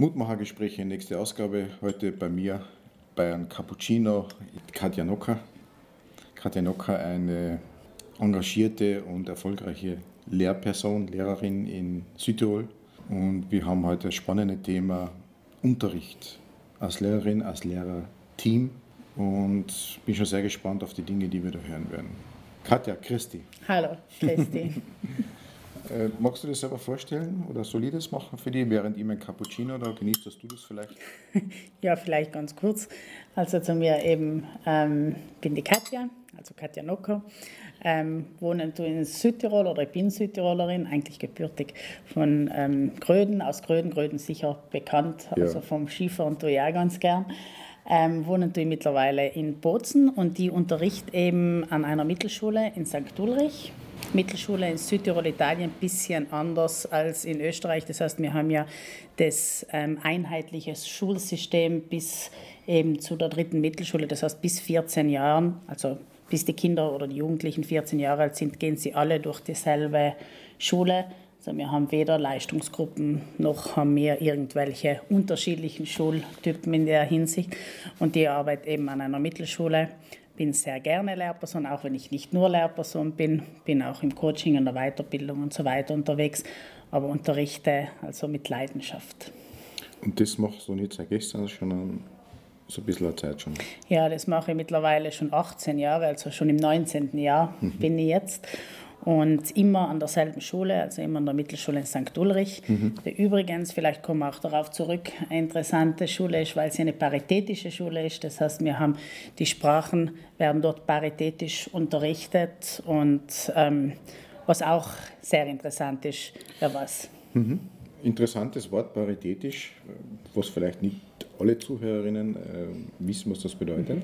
Mutmachergespräche, nächste Ausgabe. Heute bei mir bei einem Cappuccino Katja Nocker. Katja Nocker, eine engagierte und erfolgreiche Lehrperson, Lehrerin in Südtirol. Und wir haben heute das spannende Thema Unterricht als Lehrerin, als Lehrerteam. Und bin schon sehr gespannt auf die Dinge, die wir da hören werden. Katja, Christi. Hallo, Christi. Äh, magst du dir selber vorstellen oder solides machen für dich, während ich mein Cappuccino da genießt, dass du das vielleicht? ja, vielleicht ganz kurz. Also zu mir eben, ähm, bin die Katja, also Katja Nocker, ähm, wohne in Südtirol oder ich bin Südtirolerin, eigentlich gebürtig von ähm, Gröden, aus Gröden, Gröden sicher bekannt, also ja. vom Skifahren tue ich auch ganz gern. Ähm, wohnen tue ich mittlerweile in Bozen und die unterricht eben an einer Mittelschule in St. Ulrich Mittelschule in Südtirol, Italien, ein bisschen anders als in Österreich. Das heißt, wir haben ja das ähm, einheitliche Schulsystem bis eben zu der dritten Mittelschule, das heißt bis 14 Jahren, also bis die Kinder oder die Jugendlichen 14 Jahre alt sind, gehen sie alle durch dieselbe Schule. Also wir haben weder Leistungsgruppen noch haben wir irgendwelche unterschiedlichen Schultypen in der Hinsicht. Und die Arbeit eben an einer Mittelschule bin sehr gerne Lehrperson, auch wenn ich nicht nur Lehrperson bin, bin auch im Coaching, in der Weiterbildung und so weiter unterwegs, aber unterrichte also mit Leidenschaft. Und das machst du nicht seit gestern, schon so ein bisschen Zeit schon? Ja, das mache ich mittlerweile schon 18 Jahre, also schon im 19. Jahr mhm. bin ich jetzt und immer an derselben Schule, also immer an der Mittelschule in St. Ulrich. Mhm. Übrigens, vielleicht kommen wir auch darauf zurück, eine interessante Schule ist, weil sie eine paritätische Schule ist. Das heißt, wir haben die Sprachen werden dort paritätisch unterrichtet und ähm, was auch sehr interessant ist, wer was. Mhm. Interessantes Wort, paritätisch, was vielleicht nicht alle Zuhörerinnen äh, wissen, was das bedeutet. Mhm.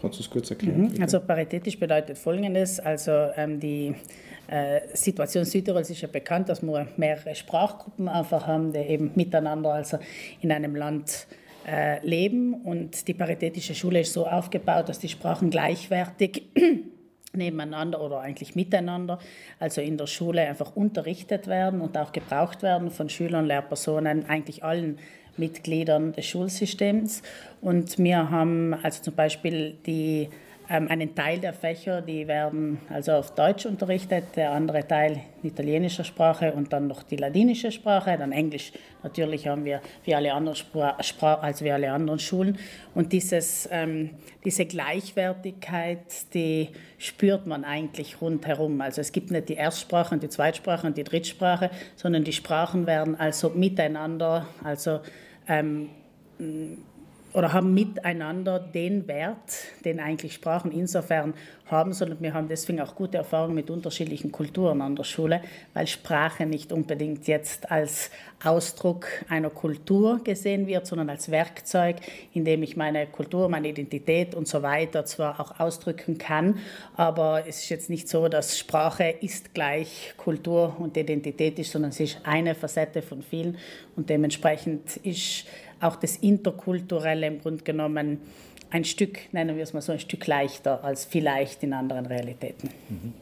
Kannst du es kurz erklären? Mhm. Also paritätisch bedeutet Folgendes, also ähm, die äh, Situation Südtirols ist ja bekannt, dass wir mehrere Sprachgruppen einfach haben, die eben miteinander also in einem Land äh, leben und die paritätische Schule ist so aufgebaut, dass die Sprachen gleichwertig nebeneinander oder eigentlich miteinander, also in der Schule einfach unterrichtet werden und auch gebraucht werden von Schülern, Lehrpersonen, eigentlich allen Mitgliedern des Schulsystems. Und wir haben also zum Beispiel die ähm, einen Teil der Fächer, die werden also auf Deutsch unterrichtet, der andere Teil in italienischer Sprache und dann noch die ladinische Sprache, dann Englisch. Natürlich haben wir wie alle anderen, Spra als wie alle anderen Schulen. Und dieses, ähm, diese Gleichwertigkeit, die spürt man eigentlich rundherum. Also es gibt nicht die Erstsprache und die Zweitsprache und die Drittsprache, sondern die Sprachen werden also miteinander, also ähm, oder haben miteinander den Wert, den eigentlich Sprachen insofern haben, sondern wir haben deswegen auch gute Erfahrungen mit unterschiedlichen Kulturen an der Schule, weil Sprache nicht unbedingt jetzt als Ausdruck einer Kultur gesehen wird, sondern als Werkzeug, in dem ich meine Kultur, meine Identität und so weiter zwar auch ausdrücken kann, aber es ist jetzt nicht so, dass Sprache ist gleich Kultur und Identität ist, sondern es ist eine Facette von vielen und dementsprechend ist auch das Interkulturelle im Grunde genommen ein Stück, nennen wir es mal so, ein Stück leichter als vielleicht in anderen Realitäten. Mhm.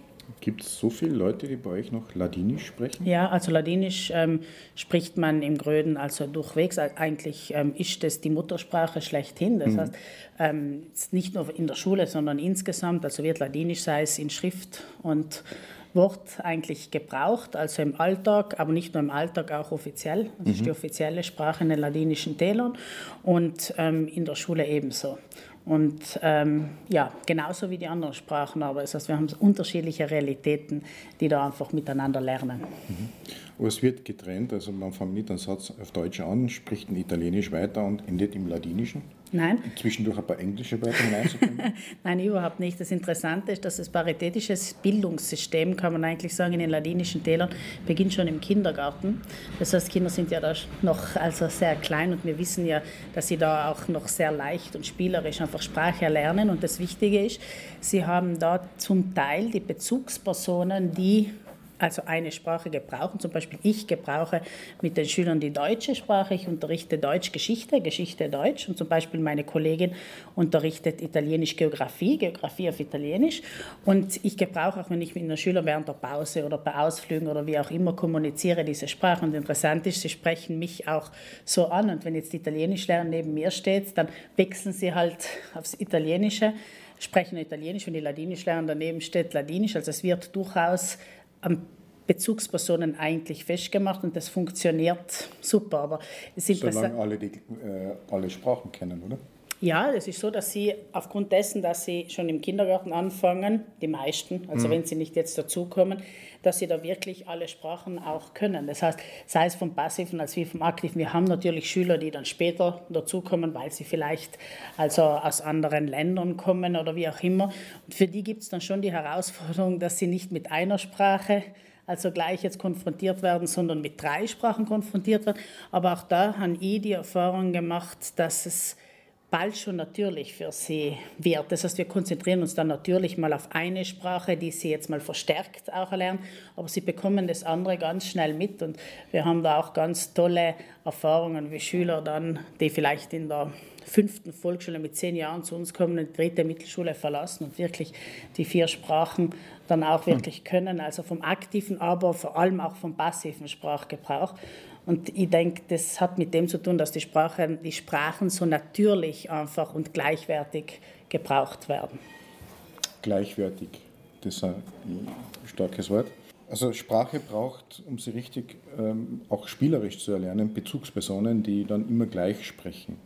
Gibt es so viele Leute, die bei euch noch Ladinisch sprechen? Ja, also Ladinisch ähm, spricht man im Gröden also durchwegs. Eigentlich ähm, ist das die Muttersprache schlechthin. Das mhm. heißt, ähm, nicht nur in der Schule, sondern insgesamt, also wird Ladinisch, sei es in Schrift und Wort eigentlich gebraucht, also im Alltag, aber nicht nur im Alltag, auch offiziell. Das mhm. ist die offizielle Sprache in den ladinischen Tälern und ähm, in der Schule ebenso. Und ähm, ja, genauso wie die anderen Sprachen, aber das heißt, wir haben unterschiedliche Realitäten, die da einfach miteinander lernen. Mhm. Aber es wird getrennt, also man fängt nicht einen Satz auf Deutsch an, spricht ein Italienisch weiter und endet im Ladinischen? Nein. Zwischendurch ein paar englische Wörter hineinzukommen? Nein, überhaupt nicht. Das Interessante ist, dass das paritätische Bildungssystem, kann man eigentlich sagen, in den ladinischen Tälern beginnt schon im Kindergarten. Das heißt, Kinder sind ja da noch also sehr klein und wir wissen ja, dass sie da auch noch sehr leicht und spielerisch einfach Sprache lernen. Und das Wichtige ist, sie haben da zum Teil die Bezugspersonen, die also eine Sprache gebrauchen. Zum Beispiel ich gebrauche mit den Schülern die deutsche Sprache. Ich unterrichte Deutsch Geschichte, Geschichte Deutsch. Und zum Beispiel meine Kollegin unterrichtet Italienisch Geografie, Geografie auf Italienisch. Und ich gebrauche auch, wenn ich mit einer Schüler während der Pause oder bei Ausflügen oder wie auch immer kommuniziere, diese Sprache. Und interessant ist, sie sprechen mich auch so an. Und wenn jetzt die Italienischlehrer neben mir steht, dann wechseln sie halt aufs Italienische sprechen Italienisch, wenn die Ladinisch lernen, daneben steht Ladinisch. Also es wird durchaus an Bezugspersonen eigentlich festgemacht und das funktioniert super. Aber es ist Solange alle, die, äh, alle Sprachen kennen, oder? Ja, es ist so, dass sie aufgrund dessen, dass sie schon im Kindergarten anfangen, die meisten, also mhm. wenn sie nicht jetzt dazukommen, dass sie da wirklich alle Sprachen auch können. Das heißt, sei es vom Passiven als wie vom Aktiven. Wir haben natürlich Schüler, die dann später dazukommen, weil sie vielleicht also aus anderen Ländern kommen oder wie auch immer. Und für die gibt es dann schon die Herausforderung, dass sie nicht mit einer Sprache also gleich jetzt konfrontiert werden, sondern mit drei Sprachen konfrontiert werden. Aber auch da habe ich die Erfahrung gemacht, dass es bald schon natürlich für sie wird. Das heißt, wir konzentrieren uns dann natürlich mal auf eine Sprache, die sie jetzt mal verstärkt auch erlernen, aber sie bekommen das andere ganz schnell mit und wir haben da auch ganz tolle Erfahrungen, wie Schüler dann, die vielleicht in der fünften Volksschule mit zehn Jahren zu uns kommen, eine dritte Mittelschule verlassen und wirklich die vier Sprachen dann auch wirklich können, also vom aktiven, aber vor allem auch vom passiven Sprachgebrauch. Und ich denke, das hat mit dem zu tun, dass die, Sprache, die Sprachen so natürlich einfach und gleichwertig gebraucht werden. Gleichwertig, das ist ein starkes Wort. Also Sprache braucht, um sie richtig ähm, auch spielerisch zu erlernen, Bezugspersonen, die dann immer gleich sprechen.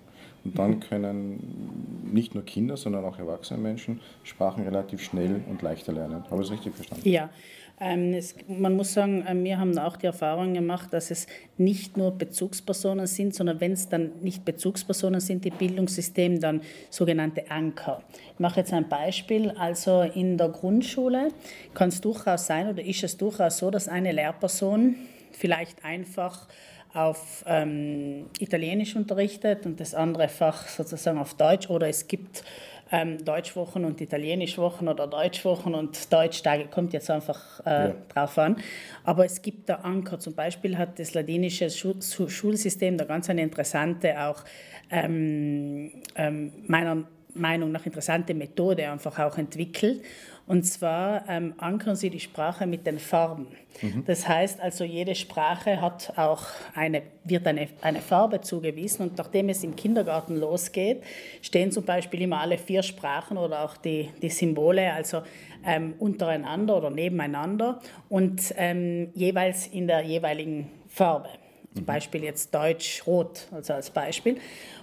Und dann mhm. können nicht nur Kinder, sondern auch erwachsene Menschen Sprachen relativ schnell und leichter lernen. Habe ich es richtig verstanden? Ja, ähm, es, man muss sagen, äh, wir haben auch die Erfahrung gemacht, dass es nicht nur Bezugspersonen sind, sondern wenn es dann nicht Bezugspersonen sind, die Bildungssystem, dann sogenannte Anker. Ich mache jetzt ein Beispiel. Also in der Grundschule kann es durchaus sein oder ist es durchaus so, dass eine Lehrperson vielleicht einfach auf ähm, Italienisch unterrichtet und das andere Fach sozusagen auf Deutsch oder es gibt ähm, Deutschwochen und Italienischwochen oder Deutschwochen und Deutschtage, kommt jetzt einfach äh, ja. drauf an. Aber es gibt da Anker. Zum Beispiel hat das ladinische Schulsystem da ganz eine interessante, auch ähm, ähm, meiner Meinung nach interessante Methode einfach auch entwickelt. Und zwar ähm, ankern sie die Sprache mit den Farben. Mhm. Das heißt also, jede Sprache hat auch eine, wird eine, eine Farbe zugewiesen. Und nachdem es im Kindergarten losgeht, stehen zum Beispiel immer alle vier Sprachen oder auch die, die Symbole, also ähm, untereinander oder nebeneinander und ähm, jeweils in der jeweiligen Farbe. Zum. Beispiel jetzt Deutsch-Rot, also als Beispiel.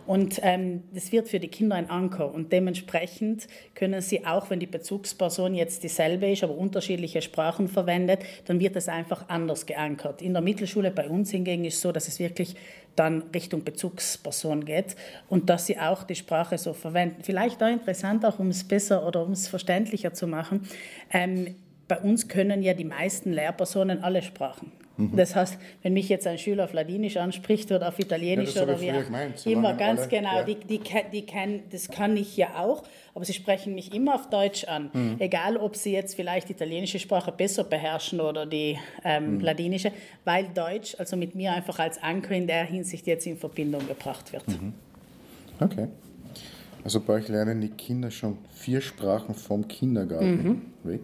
Und ähm, das wird für die Kinder ein Anker. Und dementsprechend können sie, auch wenn die Bezugsperson jetzt dieselbe ist, aber unterschiedliche Sprachen verwendet, dann wird es einfach anders geankert. In der Mittelschule bei uns hingegen ist es so, dass es wirklich dann Richtung Bezugsperson geht und dass sie auch die Sprache so verwenden. Vielleicht auch interessant, auch um es besser oder um es verständlicher zu machen. Ähm, bei uns können ja die meisten Lehrpersonen alle Sprachen. Mhm. Das heißt, wenn mich jetzt ein Schüler auf Ladinisch anspricht oder auf Italienisch ja, oder wie auch immer, ganz alle, genau, ja. die, die, die kann, das kann ich ja auch, aber sie sprechen mich immer auf Deutsch an. Mhm. Egal, ob sie jetzt vielleicht die italienische Sprache besser beherrschen oder die ähm, mhm. ladinische, weil Deutsch also mit mir einfach als Anker in der Hinsicht jetzt in Verbindung gebracht wird. Mhm. Okay. Also bei euch lernen die Kinder schon vier Sprachen vom Kindergarten mhm. weg.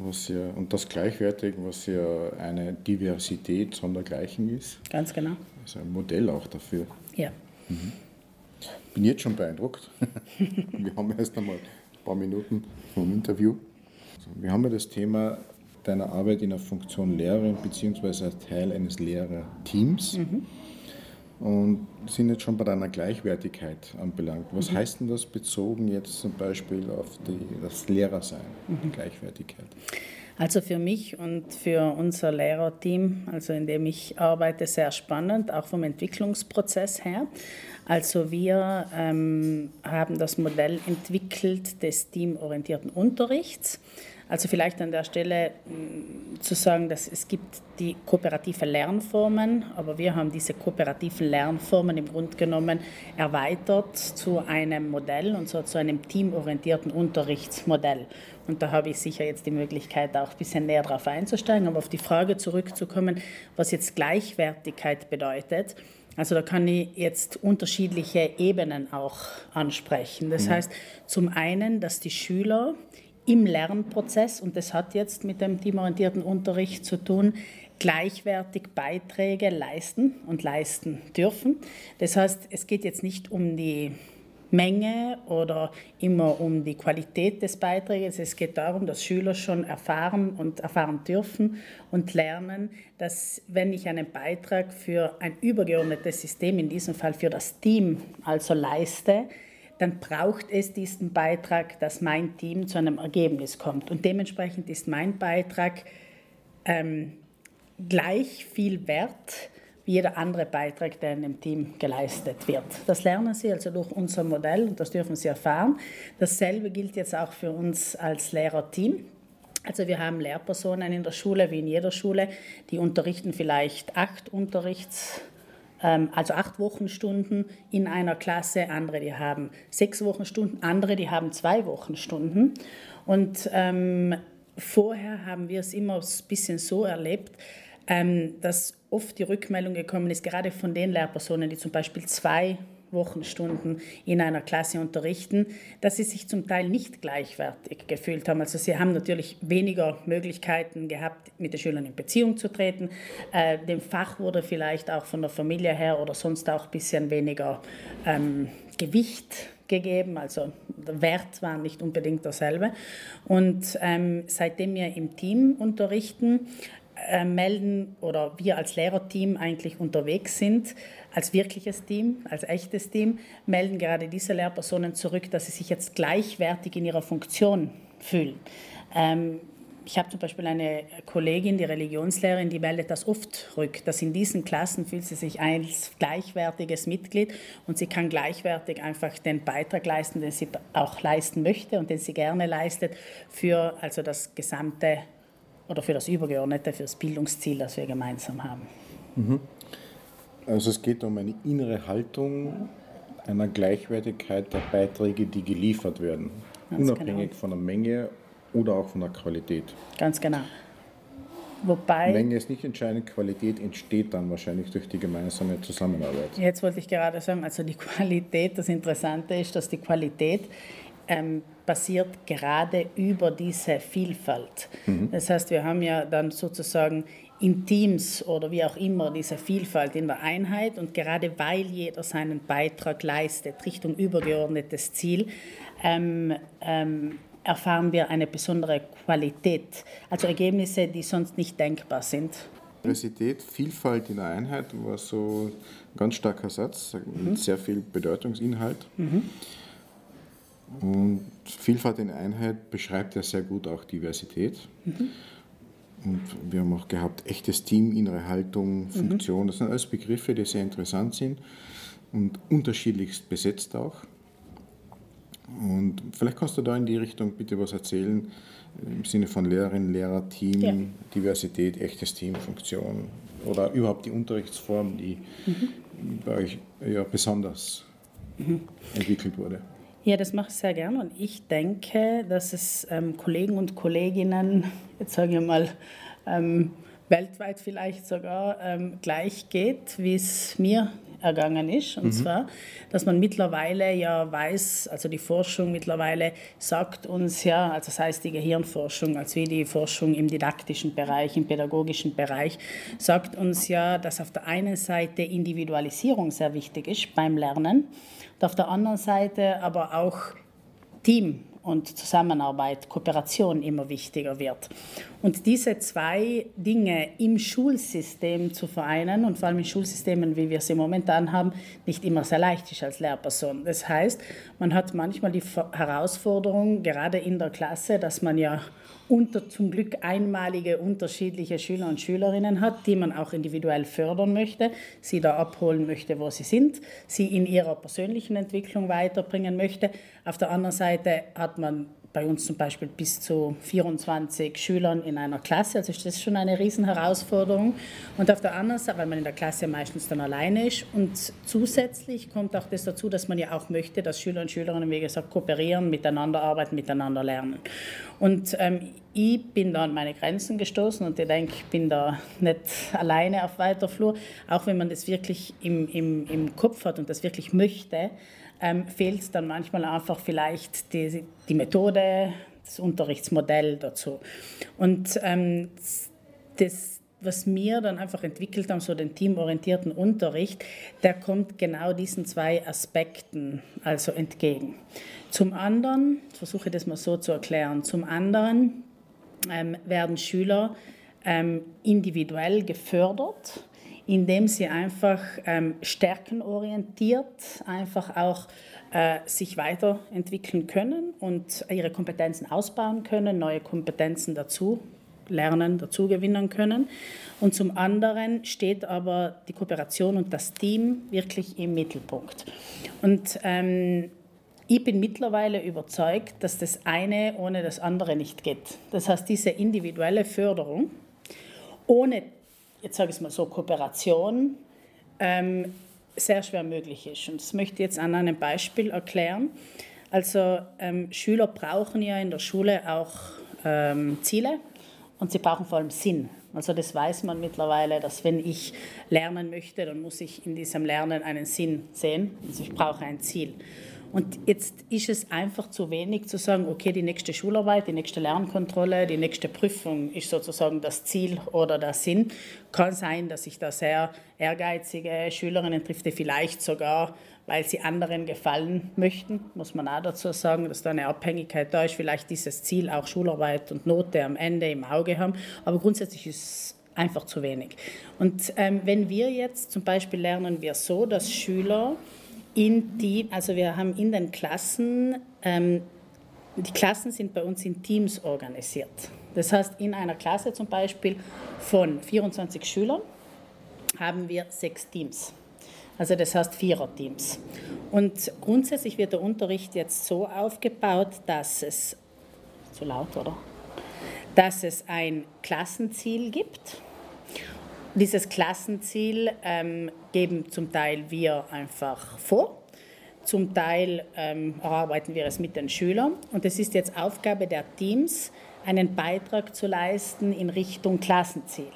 Was ja, und das gleichwertig, was ja eine Diversität sondergleichen ist. Ganz genau. Also ein Modell auch dafür. Ja. Mhm. Bin jetzt schon beeindruckt. wir haben erst einmal ein paar Minuten vom Interview. Also wir haben ja das Thema deiner Arbeit in der Funktion Lehrerin bzw. als Teil eines Lehrerteams. Mhm und sind jetzt schon bei deiner Gleichwertigkeit anbelangt. Was mhm. heißt denn das bezogen jetzt zum Beispiel auf die, das Lehrersein, mhm. Gleichwertigkeit? Also für mich und für unser Lehrerteam, also in dem ich arbeite, sehr spannend, auch vom Entwicklungsprozess her. Also wir ähm, haben das Modell entwickelt des teamorientierten Unterrichts. Also vielleicht an der Stelle mm, zu sagen, dass es gibt die kooperative Lernformen, aber wir haben diese kooperativen Lernformen im Grunde genommen erweitert zu einem Modell und zwar zu einem teamorientierten Unterrichtsmodell. Und da habe ich sicher jetzt die Möglichkeit, auch ein bisschen näher darauf einzusteigen, aber auf die Frage zurückzukommen, was jetzt Gleichwertigkeit bedeutet. Also da kann ich jetzt unterschiedliche Ebenen auch ansprechen. Das mhm. heißt zum einen, dass die Schüler im Lernprozess, und das hat jetzt mit dem teamorientierten Unterricht zu tun, gleichwertig Beiträge leisten und leisten dürfen. Das heißt, es geht jetzt nicht um die Menge oder immer um die Qualität des Beitrages. Es geht darum, dass Schüler schon erfahren und erfahren dürfen und lernen, dass wenn ich einen Beitrag für ein übergeordnetes System, in diesem Fall für das Team, also leiste, dann braucht es diesen Beitrag, dass mein Team zu einem Ergebnis kommt. Und dementsprechend ist mein Beitrag ähm, gleich viel wert wie jeder andere Beitrag, der in dem Team geleistet wird. Das lernen Sie also durch unser Modell und das dürfen Sie erfahren. Dasselbe gilt jetzt auch für uns als Lehrerteam. Also wir haben Lehrpersonen in der Schule, wie in jeder Schule, die unterrichten vielleicht acht Unterrichts also acht Wochenstunden in einer Klasse, andere, die haben sechs Wochenstunden, andere, die haben zwei Wochenstunden. Und ähm, vorher haben wir es immer ein bisschen so erlebt, ähm, dass oft die Rückmeldung gekommen ist, gerade von den Lehrpersonen, die zum Beispiel zwei Wochenstunden in einer Klasse unterrichten, dass sie sich zum Teil nicht gleichwertig gefühlt haben. Also sie haben natürlich weniger Möglichkeiten gehabt, mit den Schülern in Beziehung zu treten. Äh, dem Fach wurde vielleicht auch von der Familie her oder sonst auch ein bisschen weniger ähm, Gewicht gegeben, also der Wert war nicht unbedingt derselbe. Und ähm, seitdem wir im Team unterrichten, äh, melden oder wir als Lehrerteam eigentlich unterwegs sind, als wirkliches Team, als echtes Team, melden gerade diese Lehrpersonen zurück, dass sie sich jetzt gleichwertig in ihrer Funktion fühlen. Ähm, ich habe zum Beispiel eine Kollegin, die Religionslehrerin, die meldet das oft rück, dass in diesen Klassen fühlt sie sich als gleichwertiges Mitglied und sie kann gleichwertig einfach den Beitrag leisten, den sie auch leisten möchte und den sie gerne leistet für also das gesamte oder für das Übergeordnete, für das Bildungsziel, das wir gemeinsam haben. Mhm. Also es geht um eine innere Haltung einer Gleichwertigkeit der Beiträge, die geliefert werden, Ganz unabhängig genau. von der Menge oder auch von der Qualität. Ganz genau. Wobei. Menge ist nicht entscheidend, Qualität entsteht dann wahrscheinlich durch die gemeinsame Zusammenarbeit. Jetzt wollte ich gerade sagen, also die Qualität, das Interessante ist, dass die Qualität ähm, basiert gerade über diese Vielfalt. Mhm. Das heißt, wir haben ja dann sozusagen in Teams oder wie auch immer diese Vielfalt in der Einheit und gerade weil jeder seinen Beitrag leistet Richtung übergeordnetes Ziel, ähm, ähm, erfahren wir eine besondere Qualität, also Ergebnisse, die sonst nicht denkbar sind. Diversität, Vielfalt in der Einheit war so ein ganz starker Satz mit mhm. sehr viel Bedeutungsinhalt. Mhm. Und Vielfalt in Einheit beschreibt ja sehr gut auch Diversität. Mhm. Und wir haben auch gehabt, echtes Team, innere Haltung, mhm. Funktion. Das sind alles Begriffe, die sehr interessant sind und unterschiedlichst besetzt auch. Und vielleicht kannst du da in die Richtung bitte was erzählen, im Sinne von Lehrerin, Lehrer, Team, ja. Diversität, echtes Team, Funktion oder überhaupt die Unterrichtsform, die mhm. bei euch ja besonders mhm. entwickelt wurde. Ja, das mache ich sehr gern und ich denke, dass es ähm, Kollegen und Kolleginnen, jetzt sage ich mal, ähm, weltweit vielleicht sogar ähm, gleich geht, wie es mir ergangen ist. Und mhm. zwar, dass man mittlerweile ja weiß, also die Forschung mittlerweile sagt uns ja, also das heißt die Gehirnforschung, als wie die Forschung im didaktischen Bereich, im pädagogischen Bereich, sagt uns ja, dass auf der einen Seite Individualisierung sehr wichtig ist beim Lernen und auf der anderen Seite aber auch Team und Zusammenarbeit, Kooperation immer wichtiger wird. Und diese zwei Dinge im Schulsystem zu vereinen und vor allem in Schulsystemen, wie wir sie momentan haben, nicht immer sehr leicht ist als Lehrperson. Das heißt, man hat manchmal die Herausforderung, gerade in der Klasse, dass man ja unter zum Glück einmalige unterschiedliche Schüler und Schülerinnen hat, die man auch individuell fördern möchte, sie da abholen möchte, wo sie sind, sie in ihrer persönlichen Entwicklung weiterbringen möchte. Auf der anderen Seite hat man bei uns zum Beispiel bis zu 24 Schülern in einer Klasse. Also ist das schon eine Riesenherausforderung. Und auf der anderen Seite, weil man in der Klasse meistens dann alleine ist. Und zusätzlich kommt auch das dazu, dass man ja auch möchte, dass Schüler und Schülerinnen, wie gesagt, kooperieren, miteinander arbeiten, miteinander lernen. Und ähm, ich bin da an meine Grenzen gestoßen und ich denke, ich bin da nicht alleine auf weiter Flur. Auch wenn man das wirklich im, im, im Kopf hat und das wirklich möchte, ähm, fehlt dann manchmal einfach vielleicht die, die Methode, das Unterrichtsmodell dazu. Und ähm, das, was wir dann einfach entwickelt haben, so den teamorientierten Unterricht, der kommt genau diesen zwei Aspekten also entgegen. Zum anderen, versuche ich das mal so zu erklären, zum anderen ähm, werden Schüler ähm, individuell gefördert indem sie einfach ähm, stärkenorientiert einfach auch äh, sich weiterentwickeln können und ihre Kompetenzen ausbauen können, neue Kompetenzen dazu lernen, dazu gewinnen können. Und zum anderen steht aber die Kooperation und das Team wirklich im Mittelpunkt. Und ähm, ich bin mittlerweile überzeugt, dass das eine ohne das andere nicht geht. Das heißt, diese individuelle Förderung ohne jetzt sage ich es mal so, Kooperation ähm, sehr schwer möglich ist. Und das möchte ich jetzt an einem Beispiel erklären. Also ähm, Schüler brauchen ja in der Schule auch ähm, Ziele und sie brauchen vor allem Sinn. Also das weiß man mittlerweile, dass wenn ich lernen möchte, dann muss ich in diesem Lernen einen Sinn sehen. Also ich brauche ein Ziel. Und jetzt ist es einfach zu wenig zu sagen, okay, die nächste Schularbeit, die nächste Lernkontrolle, die nächste Prüfung ist sozusagen das Ziel oder der Sinn. Kann sein, dass sich da sehr ehrgeizige Schülerinnen trifft, die vielleicht sogar, weil sie anderen gefallen möchten, muss man auch dazu sagen, dass da eine Abhängigkeit da ist, vielleicht dieses Ziel auch Schularbeit und Note am Ende im Auge haben. Aber grundsätzlich ist es einfach zu wenig. Und ähm, wenn wir jetzt zum Beispiel lernen wir so, dass Schüler in die, also wir haben in den Klassen, ähm, die Klassen sind bei uns in Teams organisiert. Das heißt, in einer Klasse zum Beispiel von 24 Schülern haben wir sechs Teams. Also das heißt Viererteams. Und grundsätzlich wird der Unterricht jetzt so aufgebaut, dass es, zu laut oder? Dass es ein Klassenziel gibt dieses Klassenziel ähm, geben zum Teil wir einfach vor, zum Teil ähm, erarbeiten wir es mit den Schülern und es ist jetzt Aufgabe der Teams, einen Beitrag zu leisten in Richtung Klassenziel.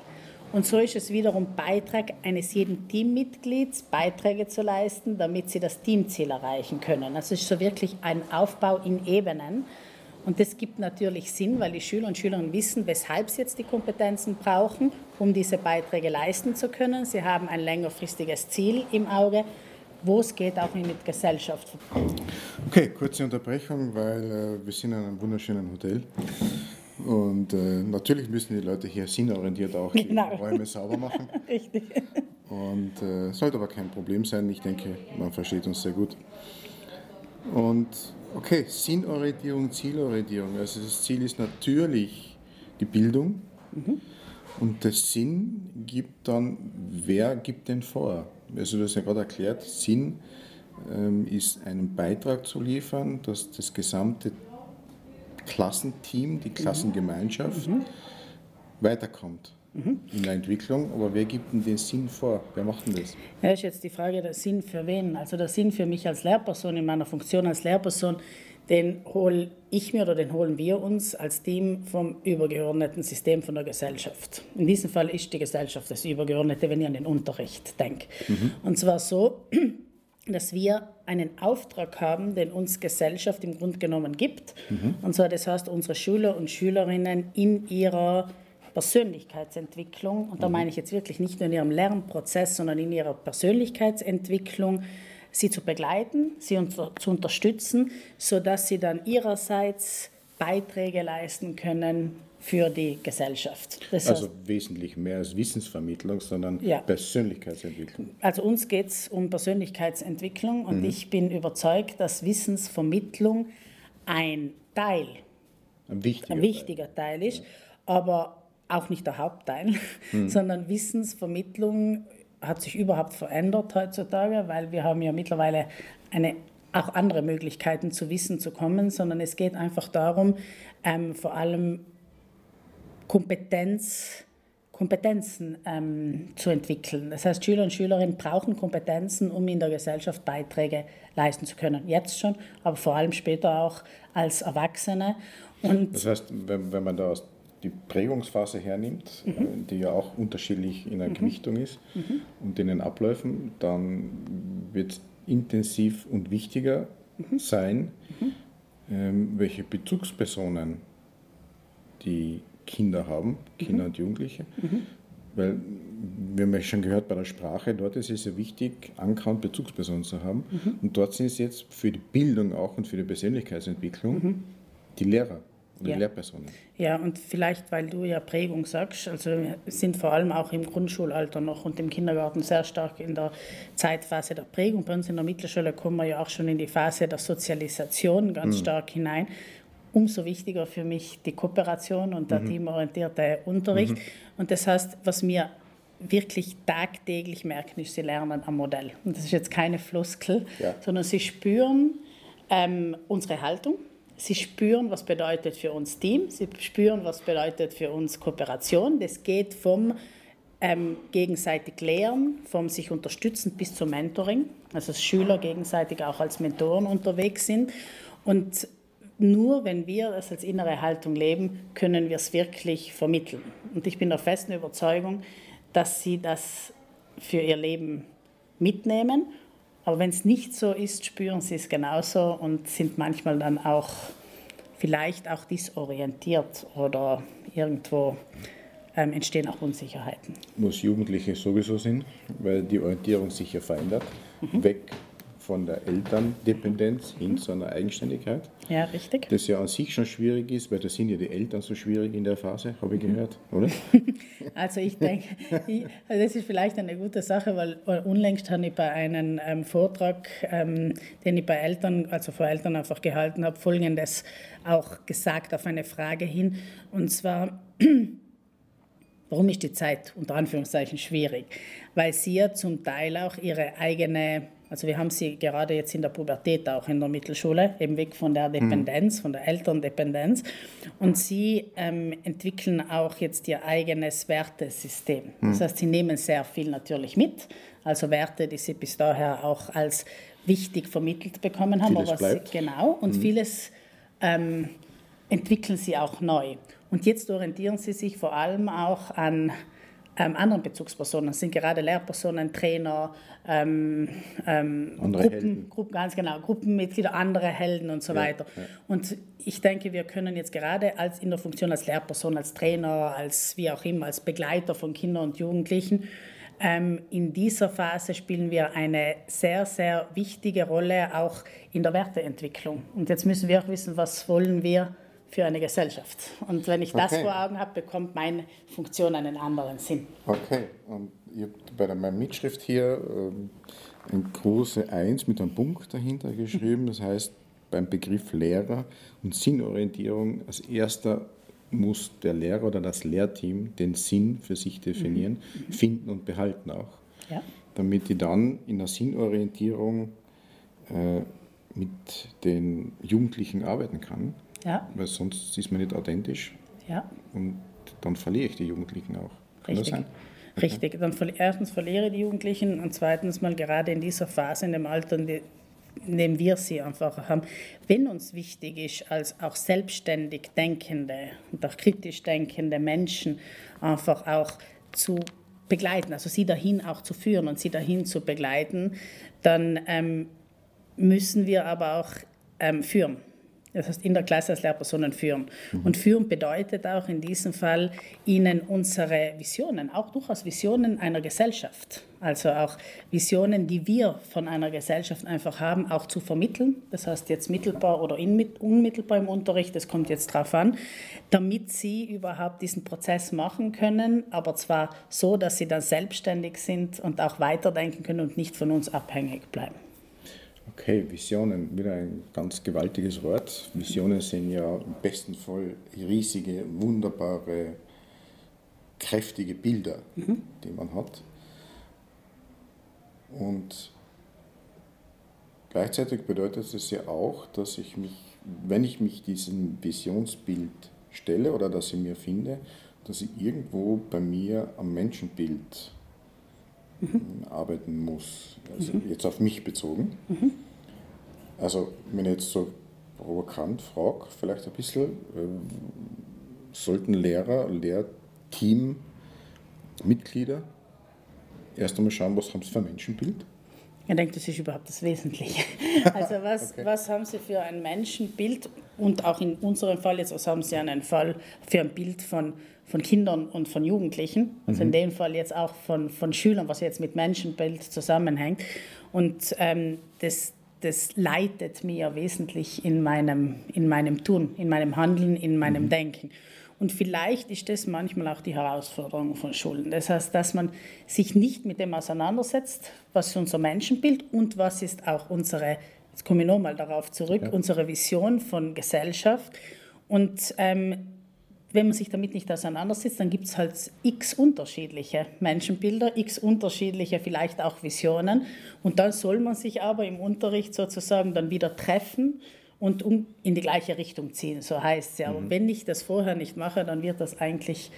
Und so ist es wiederum Beitrag eines jeden Teammitglieds, Beiträge zu leisten, damit sie das Teamziel erreichen können. Also es ist so wirklich ein Aufbau in Ebenen. Und das gibt natürlich Sinn, weil die Schüler und Schülerinnen wissen, weshalb sie jetzt die Kompetenzen brauchen, um diese Beiträge leisten zu können. Sie haben ein längerfristiges Ziel im Auge, wo es geht, auch mit Gesellschaft. Okay, kurze Unterbrechung, weil äh, wir sind in einem wunderschönen Hotel. Und äh, natürlich müssen die Leute hier sinnorientiert auch die genau. Räume sauber machen. Richtig. Und äh, sollte aber kein Problem sein. Ich denke, man versteht uns sehr gut. Und Okay, Sinnorientierung, Zielorientierung. Also das Ziel ist natürlich die Bildung. Mhm. Und der Sinn gibt dann, wer gibt den vor? Also du hast ja gerade erklärt, Sinn ähm, ist einen Beitrag zu liefern, dass das gesamte Klassenteam, die mhm. Klassengemeinschaft mhm. weiterkommt mhm. in der Entwicklung. Aber wer gibt denn den Sinn vor? Wer macht denn das? Ja, ist jetzt die Frage, der Sinn für wen? Also der Sinn für mich als Lehrperson, in meiner Funktion als Lehrperson, den hole ich mir oder den holen wir uns als Team vom übergeordneten System von der Gesellschaft. In diesem Fall ist die Gesellschaft das Übergeordnete, wenn ich an den Unterricht denke. Mhm. Und zwar so, dass wir einen Auftrag haben, den uns Gesellschaft im Grunde genommen gibt. Mhm. Und zwar, das heißt, unsere Schüler und Schülerinnen in ihrer Persönlichkeitsentwicklung, und da mhm. meine ich jetzt wirklich nicht nur in ihrem Lernprozess, sondern in ihrer Persönlichkeitsentwicklung, sie zu begleiten, sie unter, zu unterstützen, sodass sie dann ihrerseits Beiträge leisten können für die Gesellschaft. Das also heißt, wesentlich mehr als Wissensvermittlung, sondern ja. Persönlichkeitsentwicklung. Also uns geht es um Persönlichkeitsentwicklung und mhm. ich bin überzeugt, dass Wissensvermittlung ein Teil, ein wichtiger, ein wichtiger Teil. Teil ist, ja. aber auch nicht der Hauptteil, mhm. sondern Wissensvermittlung hat sich überhaupt verändert heutzutage, weil wir haben ja mittlerweile eine auch andere Möglichkeiten zu Wissen zu kommen, sondern es geht einfach darum, ähm, vor allem Kompetenz, Kompetenzen ähm, zu entwickeln. Das heißt, Schüler und Schülerinnen brauchen Kompetenzen, um in der Gesellschaft Beiträge leisten zu können. Jetzt schon, aber vor allem später auch als Erwachsene. Und das heißt, wenn, wenn man da die Prägungsphase hernimmt, mhm. Äh, die ja auch unterschiedlich in der mhm. Gewichtung ist mhm. und in den Abläufen, dann wird es intensiv und wichtiger mhm. sein, mhm. ähm, welche Bezugspersonen die Kinder haben, Kinder mhm. und Jugendliche. Weil wir haben ja schon gehört bei der Sprache, dort ist es ja wichtig, Anker- und Bezugspersonen zu haben. Und dort sind es jetzt für die Bildung auch und für die Persönlichkeitsentwicklung die Lehrer und ja. die Lehrpersonen. Ja, und vielleicht, weil du ja Prägung sagst, also wir sind vor allem auch im Grundschulalter noch und im Kindergarten sehr stark in der Zeitphase der Prägung. Bei uns in der Mittelschule kommen wir ja auch schon in die Phase der Sozialisation ganz mhm. stark hinein umso wichtiger für mich die Kooperation und der mhm. teamorientierte Unterricht. Mhm. Und das heißt, was wir wirklich tagtäglich merken, ist, sie lernen am Modell. Und das ist jetzt keine Floskel, ja. sondern sie spüren ähm, unsere Haltung. Sie spüren, was bedeutet für uns Team. Sie spüren, was bedeutet für uns Kooperation. Das geht vom ähm, gegenseitig lehren, vom sich unterstützen bis zum Mentoring. Also dass Schüler gegenseitig auch als Mentoren unterwegs sind. Und nur wenn wir das als innere Haltung leben, können wir es wirklich vermitteln. Und ich bin der festen Überzeugung, dass sie das für ihr Leben mitnehmen. Aber wenn es nicht so ist, spüren sie es genauso und sind manchmal dann auch vielleicht auch disorientiert oder irgendwo ähm, entstehen auch Unsicherheiten. Muss Jugendliche sowieso sind, weil die Orientierung sich ja verändert. Mhm. Weg von der Elterndependenz hin zu einer Eigenständigkeit. Ja, richtig. Das ja an sich schon schwierig ist, weil da sind ja die Eltern so schwierig in der Phase, habe ich mhm. gehört, oder? Also ich denke, das ist vielleicht eine gute Sache, weil unlängst habe ich bei einem ähm, Vortrag, ähm, den ich bei Eltern, also vor Eltern einfach gehalten habe, Folgendes auch gesagt auf eine Frage hin. Und zwar, warum ist die Zeit unter Anführungszeichen schwierig? Weil sie ja zum Teil auch ihre eigene also wir haben sie gerade jetzt in der Pubertät auch in der Mittelschule, eben weg von der Dependenz, von der Elterndependenz. Und sie ähm, entwickeln auch jetzt ihr eigenes Wertesystem. Das heißt, sie nehmen sehr viel natürlich mit, also Werte, die sie bis daher auch als wichtig vermittelt bekommen haben. Vieles aber bleibt. Sie, genau, und mhm. vieles ähm, entwickeln sie auch neu. Und jetzt orientieren sie sich vor allem auch an ähm, anderen Bezugspersonen. Das sind gerade Lehrpersonen, Trainer, ähm, ähm, Gruppen, Gruppen, ganz genau, Gruppenmitglieder, andere Helden und so ja, weiter. Ja. Und ich denke, wir können jetzt gerade als in der Funktion als Lehrperson, als Trainer, als wie auch immer, als Begleiter von Kindern und Jugendlichen, ähm, in dieser Phase spielen wir eine sehr, sehr wichtige Rolle auch in der Werteentwicklung. Und jetzt müssen wir auch wissen, was wollen wir für eine Gesellschaft. Und wenn ich das okay. vor Augen habe, bekommt meine Funktion einen anderen Sinn. Okay, und ich habe bei meiner Mitschrift hier ähm, eine große Eins mit einem Punkt dahinter geschrieben. Das heißt, beim Begriff Lehrer und Sinnorientierung als erster muss der Lehrer oder das Lehrteam den Sinn für sich definieren, mhm. mhm. finden und behalten auch. Ja. Damit die dann in der Sinnorientierung äh, mit den Jugendlichen arbeiten kann ja. Weil sonst ist man nicht authentisch. Ja. Und dann verliere ich die Jugendlichen auch. Kann Richtig. Okay. Richtig. Dann erstens verliere ich die Jugendlichen und zweitens mal gerade in dieser Phase, in dem Alter, in dem wir sie einfach haben, wenn uns wichtig ist, als auch selbstständig denkende und auch kritisch denkende Menschen einfach auch zu begleiten, also sie dahin auch zu führen und sie dahin zu begleiten, dann ähm, müssen wir aber auch ähm, führen. Das heißt, in der Klasse als Lehrpersonen führen. Mhm. Und führen bedeutet auch in diesem Fall, ihnen unsere Visionen, auch durchaus Visionen einer Gesellschaft, also auch Visionen, die wir von einer Gesellschaft einfach haben, auch zu vermitteln. Das heißt jetzt mittelbar oder unmittelbar im Unterricht, das kommt jetzt drauf an, damit sie überhaupt diesen Prozess machen können, aber zwar so, dass sie dann selbstständig sind und auch weiterdenken können und nicht von uns abhängig bleiben. Okay, Visionen, wieder ein ganz gewaltiges Wort. Visionen sind ja im besten Fall riesige, wunderbare, kräftige Bilder, mhm. die man hat. Und gleichzeitig bedeutet es ja auch, dass ich mich, wenn ich mich diesem Visionsbild stelle oder das ich mir finde, dass ich irgendwo bei mir am Menschenbild mhm. arbeiten muss. Also mhm. jetzt auf mich bezogen. Mhm. Also wenn ich jetzt so provokant frage, vielleicht ein bisschen, äh, sollten Lehrer, Lehrteammitglieder erst einmal schauen, was haben sie für ein Menschenbild? Ich denke, das ist überhaupt das Wesentliche. Also was, okay. was haben Sie für ein Menschenbild und auch in unserem Fall jetzt, was haben Sie einen Fall für ein Bild von, von Kindern und von Jugendlichen, also mhm. in dem Fall jetzt auch von, von Schülern, was jetzt mit Menschenbild zusammenhängt. Und ähm, das, das leitet mir wesentlich in meinem, in meinem Tun, in meinem Handeln, in meinem mhm. Denken. Und vielleicht ist das manchmal auch die Herausforderung von Schulen. Das heißt, dass man sich nicht mit dem auseinandersetzt, was ist unser Menschenbild und was ist auch unsere, jetzt komme ich nochmal darauf zurück, ja. unsere Vision von Gesellschaft. Und ähm, wenn man sich damit nicht auseinandersetzt, dann gibt es halt x unterschiedliche Menschenbilder, x unterschiedliche vielleicht auch Visionen. Und dann soll man sich aber im Unterricht sozusagen dann wieder treffen und um in die gleiche Richtung ziehen, so heißt es ja. Aber mhm. wenn ich das vorher nicht mache, dann wird das eigentlich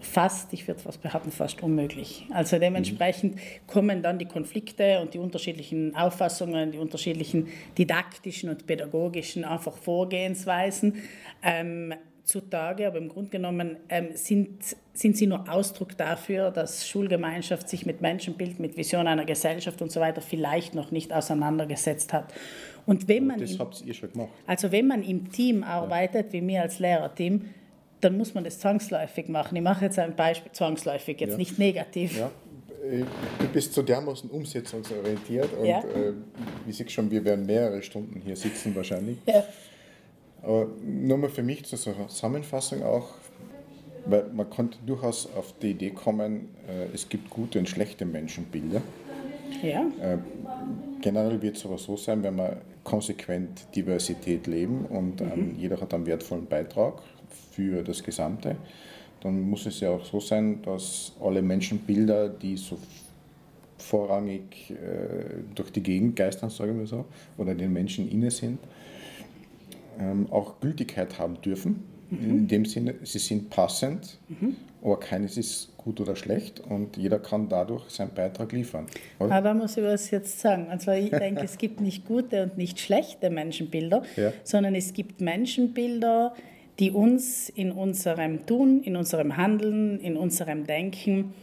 fast, ich würde fast behaupten, fast unmöglich. Also dementsprechend mhm. kommen dann die Konflikte und die unterschiedlichen Auffassungen, die unterschiedlichen didaktischen und pädagogischen einfach Vorgehensweisen ähm, zutage, aber im Grunde genommen ähm, sind, sind sie nur Ausdruck dafür, dass Schulgemeinschaft sich mit Menschenbild, mit Vision einer Gesellschaft und so weiter vielleicht noch nicht auseinandergesetzt hat. Und wenn man das habt ihr schon gemacht. Also wenn man im Team arbeitet, ja. wie mir als Lehrerteam, dann muss man das zwangsläufig machen. Ich mache jetzt ein Beispiel zwangsläufig, jetzt ja. nicht negativ. Ja. Äh, du bist so dermaßen umsetzungsorientiert und ja. äh, wie siehst schon, wir werden mehrere Stunden hier sitzen wahrscheinlich. Ja. Aber nur mal für mich zur Zusammenfassung auch, weil man konnte durchaus auf die Idee kommen, äh, es gibt gute und schlechte Menschenbilder. Ja. Äh, generell wird es aber so sein, wenn wir konsequent Diversität leben und mhm. ähm, jeder hat einen wertvollen Beitrag für das Gesamte, dann muss es ja auch so sein, dass alle Menschenbilder, die so vorrangig äh, durch die Gegend geistern, sagen wir so, oder den Menschen inne sind, ähm, auch Gültigkeit haben dürfen. Mhm. In dem Sinne, sie sind passend, mhm. aber keines ist gut oder schlecht und jeder kann dadurch seinen Beitrag liefern. Oder? Aber da muss ich was jetzt sagen. Also ich denke, es gibt nicht gute und nicht schlechte Menschenbilder, ja. sondern es gibt Menschenbilder, die uns in unserem Tun, in unserem Handeln, in unserem Denken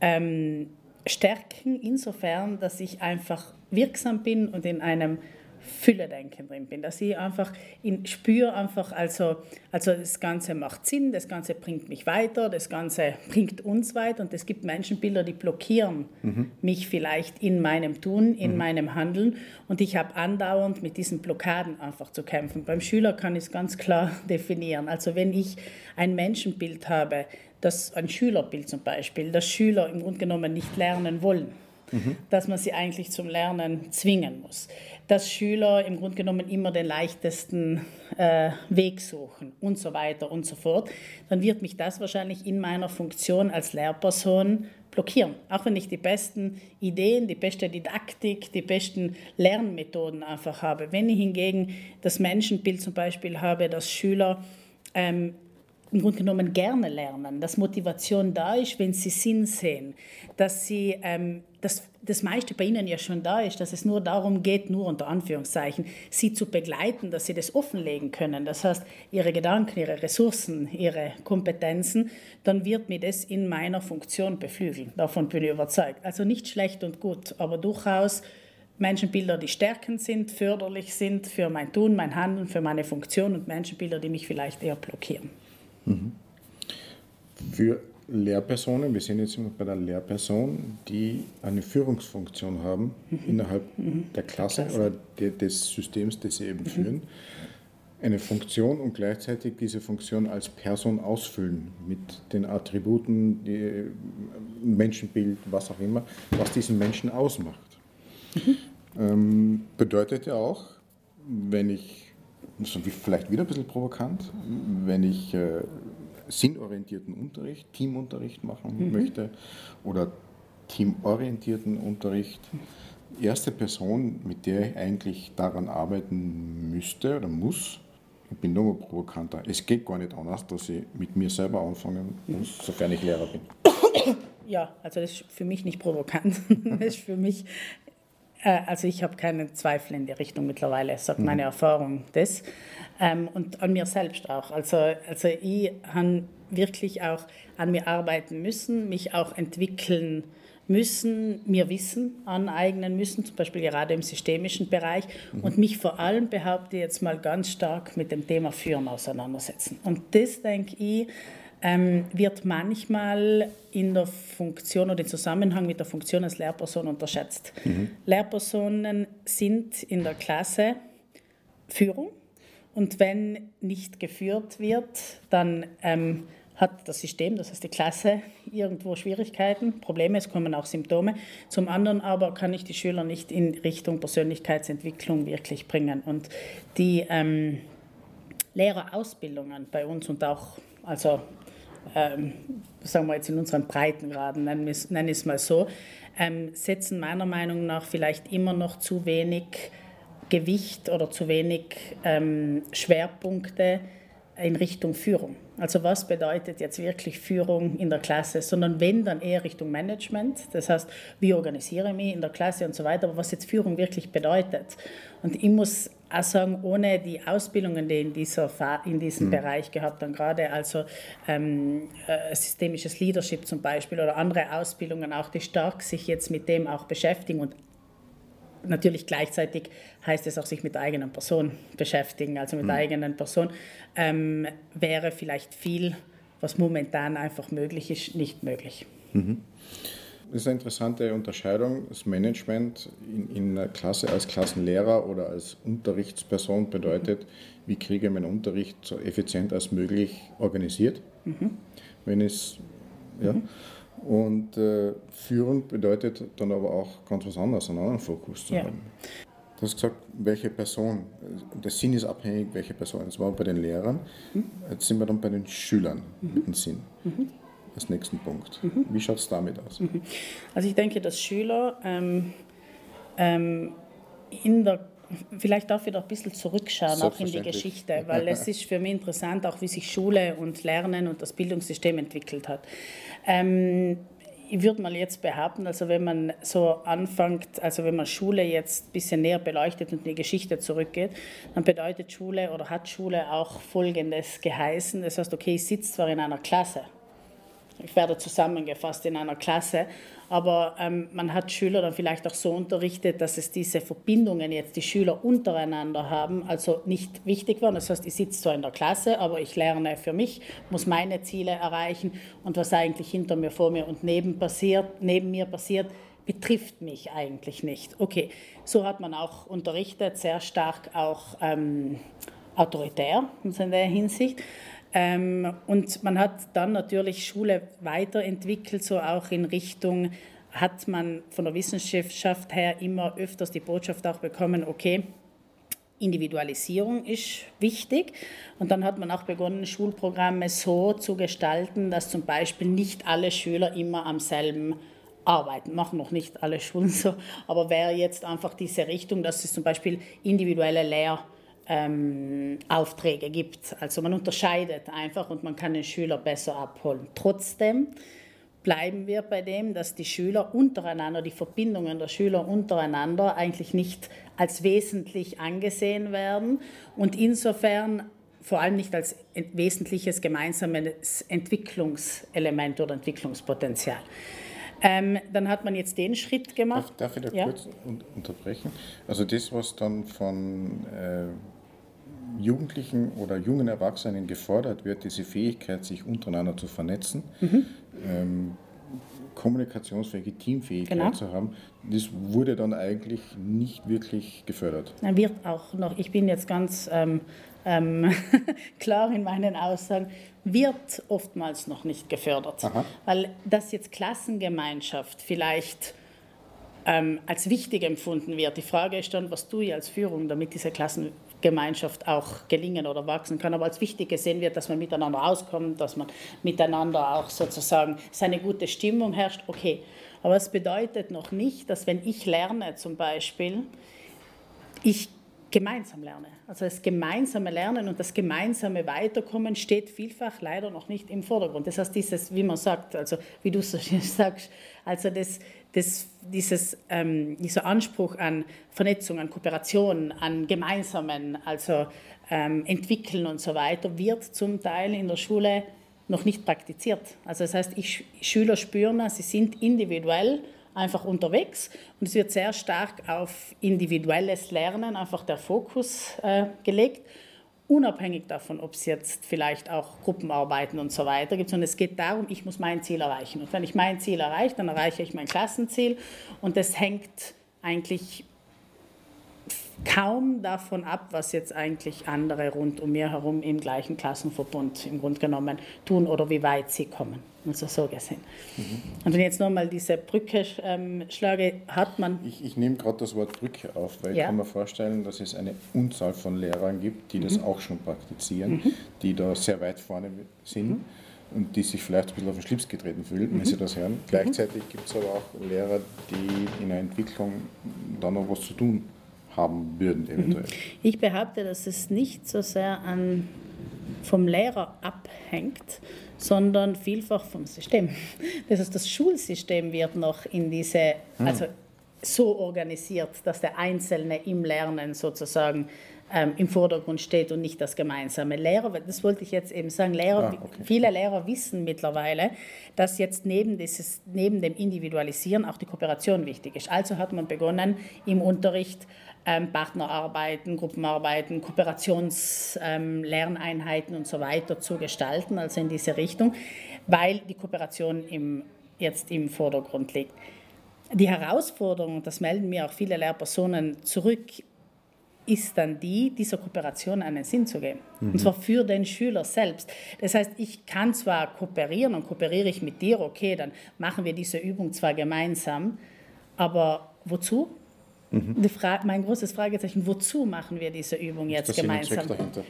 ähm, stärken, insofern, dass ich einfach wirksam bin und in einem Fülle-Denken drin bin, dass ich einfach in, spüre einfach, also, also das Ganze macht Sinn, das Ganze bringt mich weiter, das Ganze bringt uns weiter und es gibt Menschenbilder, die blockieren mhm. mich vielleicht in meinem Tun, in mhm. meinem Handeln und ich habe andauernd mit diesen Blockaden einfach zu kämpfen. Beim Schüler kann ich es ganz klar definieren. Also wenn ich ein Menschenbild habe, das ein Schülerbild zum Beispiel, dass Schüler im Grunde genommen nicht lernen wollen, mhm. dass man sie eigentlich zum Lernen zwingen muss dass Schüler im Grunde genommen immer den leichtesten äh, Weg suchen und so weiter und so fort, dann wird mich das wahrscheinlich in meiner Funktion als Lehrperson blockieren. Auch wenn ich die besten Ideen, die beste Didaktik, die besten Lernmethoden einfach habe. Wenn ich hingegen das Menschenbild zum Beispiel habe, dass Schüler ähm, im Grunde genommen gerne lernen, dass Motivation da ist, wenn sie Sinn sehen, dass sie ähm, dass das meiste bei ihnen ja schon da ist, dass es nur darum geht, nur unter Anführungszeichen, sie zu begleiten, dass sie das offenlegen können. Das heißt, ihre Gedanken, ihre Ressourcen, ihre Kompetenzen, dann wird mir das in meiner Funktion beflügeln. Davon bin ich überzeugt. Also nicht schlecht und gut, aber durchaus Menschenbilder, die stärkend sind, förderlich sind für mein Tun, mein Handeln, für meine Funktion und Menschenbilder, die mich vielleicht eher blockieren. Mhm. Für Lehrpersonen, wir sind jetzt immer bei der Lehrperson, die eine Führungsfunktion haben mhm. innerhalb mhm. der Klasse, Klasse, oder des Systems, das sie eben mhm. führen, eine Funktion und gleichzeitig diese Funktion als Person ausfüllen mit den Attributen, die Menschenbild, was auch immer, was diesen Menschen ausmacht. Mhm. Ähm, bedeutet ja auch, wenn ich, vielleicht wieder ein bisschen provokant, wenn ich äh, sinnorientierten Unterricht, Teamunterricht machen mhm. möchte oder teamorientierten Unterricht, erste Person, mit der ich eigentlich daran arbeiten müsste oder muss, ich bin nur provokanter. Es geht gar nicht anders, dass ich mit mir selber anfangen muss, sofern ich Lehrer bin. Ja, also das ist für mich nicht provokant. Das ist für mich, also ich habe keinen Zweifel in die Richtung mittlerweile, sagt mhm. meine Erfahrung das. Ähm, und an mir selbst auch. Also, also ich habe wirklich auch an mir arbeiten müssen, mich auch entwickeln müssen mir Wissen aneignen müssen, zum Beispiel gerade im systemischen Bereich mhm. und mich vor allem, behaupte ich jetzt mal, ganz stark mit dem Thema Führen auseinandersetzen. Und das, denke ich, ähm, wird manchmal in der Funktion oder im Zusammenhang mit der Funktion als Lehrperson unterschätzt. Mhm. Lehrpersonen sind in der Klasse Führung und wenn nicht geführt wird, dann ähm, hat das System, das heißt die Klasse, irgendwo Schwierigkeiten, Probleme, es kommen auch Symptome. Zum anderen aber kann ich die Schüler nicht in Richtung Persönlichkeitsentwicklung wirklich bringen. Und die ähm, Lehrerausbildungen bei uns und auch, also ähm, sagen wir jetzt in unseren Breitengraden, es, nennen es mal so, ähm, setzen meiner Meinung nach vielleicht immer noch zu wenig Gewicht oder zu wenig ähm, Schwerpunkte in Richtung Führung. Also was bedeutet jetzt wirklich Führung in der Klasse, sondern wenn, dann eher Richtung Management. Das heißt, wie organisiere ich mich in der Klasse und so weiter, aber was jetzt Führung wirklich bedeutet. Und ich muss auch sagen, ohne die Ausbildungen, die in, dieser, in diesem mhm. Bereich gehabt haben, gerade also ähm, äh, systemisches Leadership zum Beispiel oder andere Ausbildungen auch, die stark sich jetzt mit dem auch beschäftigen und natürlich gleichzeitig heißt es auch, sich mit der eigenen Person beschäftigen, also mit mhm. der eigenen Person, ähm, wäre vielleicht viel, was momentan einfach möglich ist, nicht möglich. Mhm. Das ist eine interessante Unterscheidung. Das Management in, in einer Klasse als Klassenlehrer oder als Unterrichtsperson bedeutet, wie kriege ich meinen Unterricht so effizient als möglich organisiert. Mhm. Wenn es, ja. Mhm. Und äh, führen bedeutet dann aber auch ganz was anderes, einen anderen Fokus zu ja. haben. Du hast gesagt, welche Person, der Sinn ist abhängig, welche Person. Das war bei den Lehrern. Mhm. Jetzt sind wir dann bei den Schülern mhm. mit dem Sinn. Als nächsten Punkt. Mhm. Wie schaut es damit aus? Mhm. Also ich denke, dass Schüler ähm, ähm, in der Vielleicht darf ich da ein bisschen zurückschauen, auch in die Geschichte, weil es ist für mich interessant, auch wie sich Schule und Lernen und das Bildungssystem entwickelt hat. Ähm, ich würde mal jetzt behaupten, also wenn man so anfängt, also wenn man Schule jetzt ein bisschen näher beleuchtet und in die Geschichte zurückgeht, dann bedeutet Schule oder hat Schule auch Folgendes geheißen. Das heißt, okay, ich sitze zwar in einer Klasse, ich werde zusammengefasst in einer Klasse, aber ähm, man hat Schüler dann vielleicht auch so unterrichtet, dass es diese Verbindungen jetzt die Schüler untereinander haben, also nicht wichtig waren. Das heißt, ich sitze zwar in der Klasse, aber ich lerne für mich, muss meine Ziele erreichen und was eigentlich hinter mir, vor mir und neben, passiert, neben mir passiert, betrifft mich eigentlich nicht. Okay, so hat man auch unterrichtet, sehr stark auch ähm, autoritär in der Hinsicht. Ähm, und man hat dann natürlich Schule weiterentwickelt, so auch in Richtung, hat man von der Wissenschaft her immer öfters die Botschaft auch bekommen, okay, Individualisierung ist wichtig. Und dann hat man auch begonnen, Schulprogramme so zu gestalten, dass zum Beispiel nicht alle Schüler immer am selben arbeiten. Machen noch nicht alle Schulen so, aber wäre jetzt einfach diese Richtung, dass es zum Beispiel individuelle Lehr- ähm, Aufträge gibt. Also man unterscheidet einfach und man kann den Schüler besser abholen. Trotzdem bleiben wir bei dem, dass die Schüler untereinander, die Verbindungen der Schüler untereinander eigentlich nicht als wesentlich angesehen werden und insofern vor allem nicht als wesentliches gemeinsames Entwicklungselement oder Entwicklungspotenzial. Ähm, dann hat man jetzt den Schritt gemacht. Darf, darf ich da ja? kurz unterbrechen? Also das, was dann von äh, Jugendlichen oder jungen Erwachsenen gefordert wird, diese Fähigkeit, sich untereinander zu vernetzen, mhm. ähm, kommunikationsfähige Teamfähigkeit genau. zu haben, das wurde dann eigentlich nicht wirklich gefördert. Er wird auch noch, ich bin jetzt ganz ähm, ähm, klar in meinen Aussagen, wird oftmals noch nicht gefördert. Aha. Weil das jetzt Klassengemeinschaft vielleicht ähm, als wichtig empfunden wird. Die Frage ist dann, was tue ich als Führung, damit diese Klassengemeinschaft auch gelingen oder wachsen kann. Aber als wichtig gesehen wird, dass man miteinander auskommt, dass man miteinander auch sozusagen seine gute Stimmung herrscht. Okay, aber es bedeutet noch nicht, dass wenn ich lerne zum Beispiel, ich gemeinsam lerne. Also das gemeinsame Lernen und das gemeinsame Weiterkommen steht vielfach leider noch nicht im Vordergrund. Das heißt, dieses, wie man sagt, also wie du so sagst, also das, das, dieses, ähm, dieser Anspruch an Vernetzung, an Kooperation, an Gemeinsamen, also ähm, Entwickeln und so weiter, wird zum Teil in der Schule noch nicht praktiziert. Also das heißt, ich, Schüler spüren, sie sind individuell einfach unterwegs und es wird sehr stark auf individuelles Lernen einfach der Fokus äh, gelegt, unabhängig davon, ob es jetzt vielleicht auch Gruppenarbeiten und so weiter gibt, sondern es geht darum, ich muss mein Ziel erreichen. Und wenn ich mein Ziel erreiche, dann erreiche ich mein Klassenziel und das hängt eigentlich kaum davon ab, was jetzt eigentlich andere rund um mir herum im gleichen Klassenverbund im Grunde genommen tun oder wie weit sie kommen. Also so gesehen. Mhm. Und wenn ich jetzt nochmal diese Brücke ähm, schlage, hat man. Ich, ich nehme gerade das Wort Brücke auf, weil ja. ich kann mir vorstellen, dass es eine Unzahl von Lehrern gibt, die mhm. das auch schon praktizieren, mhm. die da sehr weit vorne sind mhm. und die sich vielleicht ein bisschen auf den Schlips getreten fühlen, wenn mhm. sie das hören. Mhm. Gleichzeitig gibt es aber auch Lehrer, die in der Entwicklung da noch was zu tun haben würden, eventuell. Ich behaupte, dass es nicht so sehr an, vom Lehrer abhängt, sondern vielfach vom System. Das heißt, das Schulsystem wird noch in diese, hm. also so organisiert, dass der Einzelne im Lernen sozusagen ähm, im Vordergrund steht und nicht das gemeinsame. Lehrer, das wollte ich jetzt eben sagen, Lehrer, ah, okay. viele Lehrer wissen mittlerweile, dass jetzt neben, dieses, neben dem Individualisieren auch die Kooperation wichtig ist. Also hat man begonnen, im Unterricht ähm, Partnerarbeiten, Gruppenarbeiten, Kooperationslerneinheiten ähm, und so weiter zu gestalten, also in diese Richtung, weil die Kooperation im, jetzt im Vordergrund liegt. Die Herausforderung, das melden mir auch viele Lehrpersonen zurück, ist dann die, dieser Kooperation einen Sinn zu geben. Mhm. Und zwar für den Schüler selbst. Das heißt, ich kann zwar kooperieren und kooperiere ich mit dir, okay, dann machen wir diese Übung zwar gemeinsam, aber wozu? Mhm. mein großes Fragezeichen, wozu machen wir diese Übung jetzt das gemeinsam?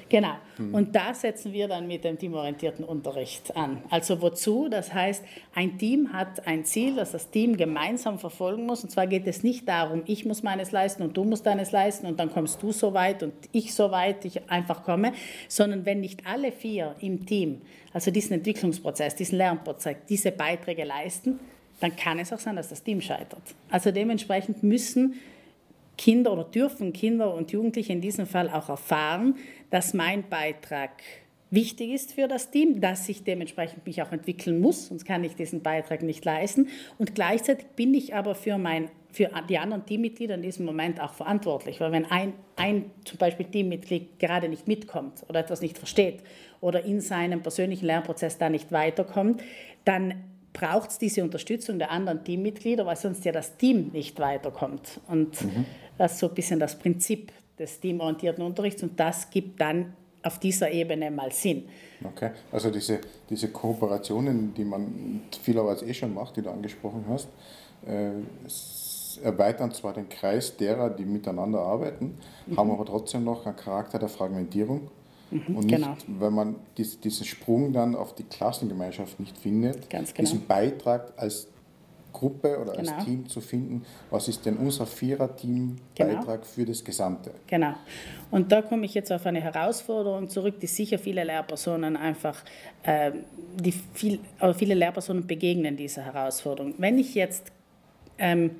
Genau. Mhm. Und da setzen wir dann mit dem teamorientierten Unterricht an. Also wozu? Das heißt, ein Team hat ein Ziel, das das Team gemeinsam verfolgen muss. Und zwar geht es nicht darum, ich muss meines leisten und du musst deines leisten und dann kommst du so weit und ich so weit, ich einfach komme, sondern wenn nicht alle vier im Team, also diesen Entwicklungsprozess, diesen Lernprozess, diese Beiträge leisten, dann kann es auch sein, dass das Team scheitert. Also dementsprechend müssen Kinder oder dürfen Kinder und Jugendliche in diesem Fall auch erfahren, dass mein Beitrag wichtig ist für das Team, dass ich dementsprechend mich auch entwickeln muss, sonst kann ich diesen Beitrag nicht leisten. Und gleichzeitig bin ich aber für, mein, für die anderen Teammitglieder in diesem Moment auch verantwortlich, weil wenn ein, ein zum Beispiel Teammitglied gerade nicht mitkommt oder etwas nicht versteht oder in seinem persönlichen Lernprozess da nicht weiterkommt, dann braucht es diese Unterstützung der anderen Teammitglieder, weil sonst ja das Team nicht weiterkommt. Und mhm. Das ist so ein bisschen das Prinzip des teamorientierten Unterrichts und das gibt dann auf dieser Ebene mal Sinn. Okay, also diese, diese Kooperationen, die man vielerweise eh schon macht, die du angesprochen hast, äh, erweitern zwar den Kreis derer, die miteinander arbeiten, mhm. haben aber trotzdem noch einen Charakter der Fragmentierung Mhm, und nicht, genau. wenn man dies, diesen Sprung dann auf die Klassengemeinschaft nicht findet, genau. diesen Beitrag als Gruppe oder genau. als Team zu finden, was ist denn unser Vierer-Team-Beitrag genau. für das Gesamte? Genau. Und da komme ich jetzt auf eine Herausforderung zurück, die sicher viele Lehrpersonen einfach, äh, die viel, aber viele Lehrpersonen begegnen dieser Herausforderung. Wenn ich jetzt ähm,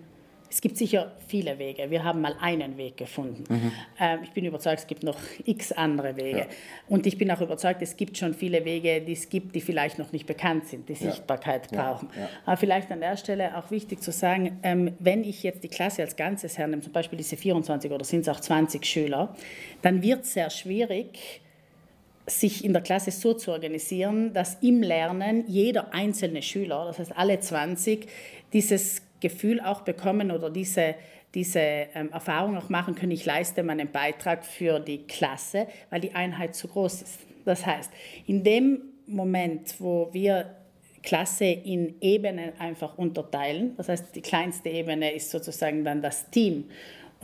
es gibt sicher viele Wege. Wir haben mal einen Weg gefunden. Mhm. Ähm, ich bin überzeugt, es gibt noch x andere Wege. Ja. Und ich bin auch überzeugt, es gibt schon viele Wege, die es gibt, die vielleicht noch nicht bekannt sind, die Sichtbarkeit ja. brauchen. Ja. Aber vielleicht an der Stelle auch wichtig zu sagen, ähm, wenn ich jetzt die Klasse als Ganzes hernehme, zum Beispiel diese 24 oder sind es auch 20 Schüler, dann wird es sehr schwierig, sich in der Klasse so zu organisieren, dass im Lernen jeder einzelne Schüler, das heißt alle 20, dieses Gefühl auch bekommen oder diese, diese ähm, Erfahrung auch machen können, ich leiste meinen Beitrag für die Klasse, weil die Einheit zu groß ist. Das heißt, in dem Moment, wo wir Klasse in Ebenen einfach unterteilen, das heißt, die kleinste Ebene ist sozusagen dann das Team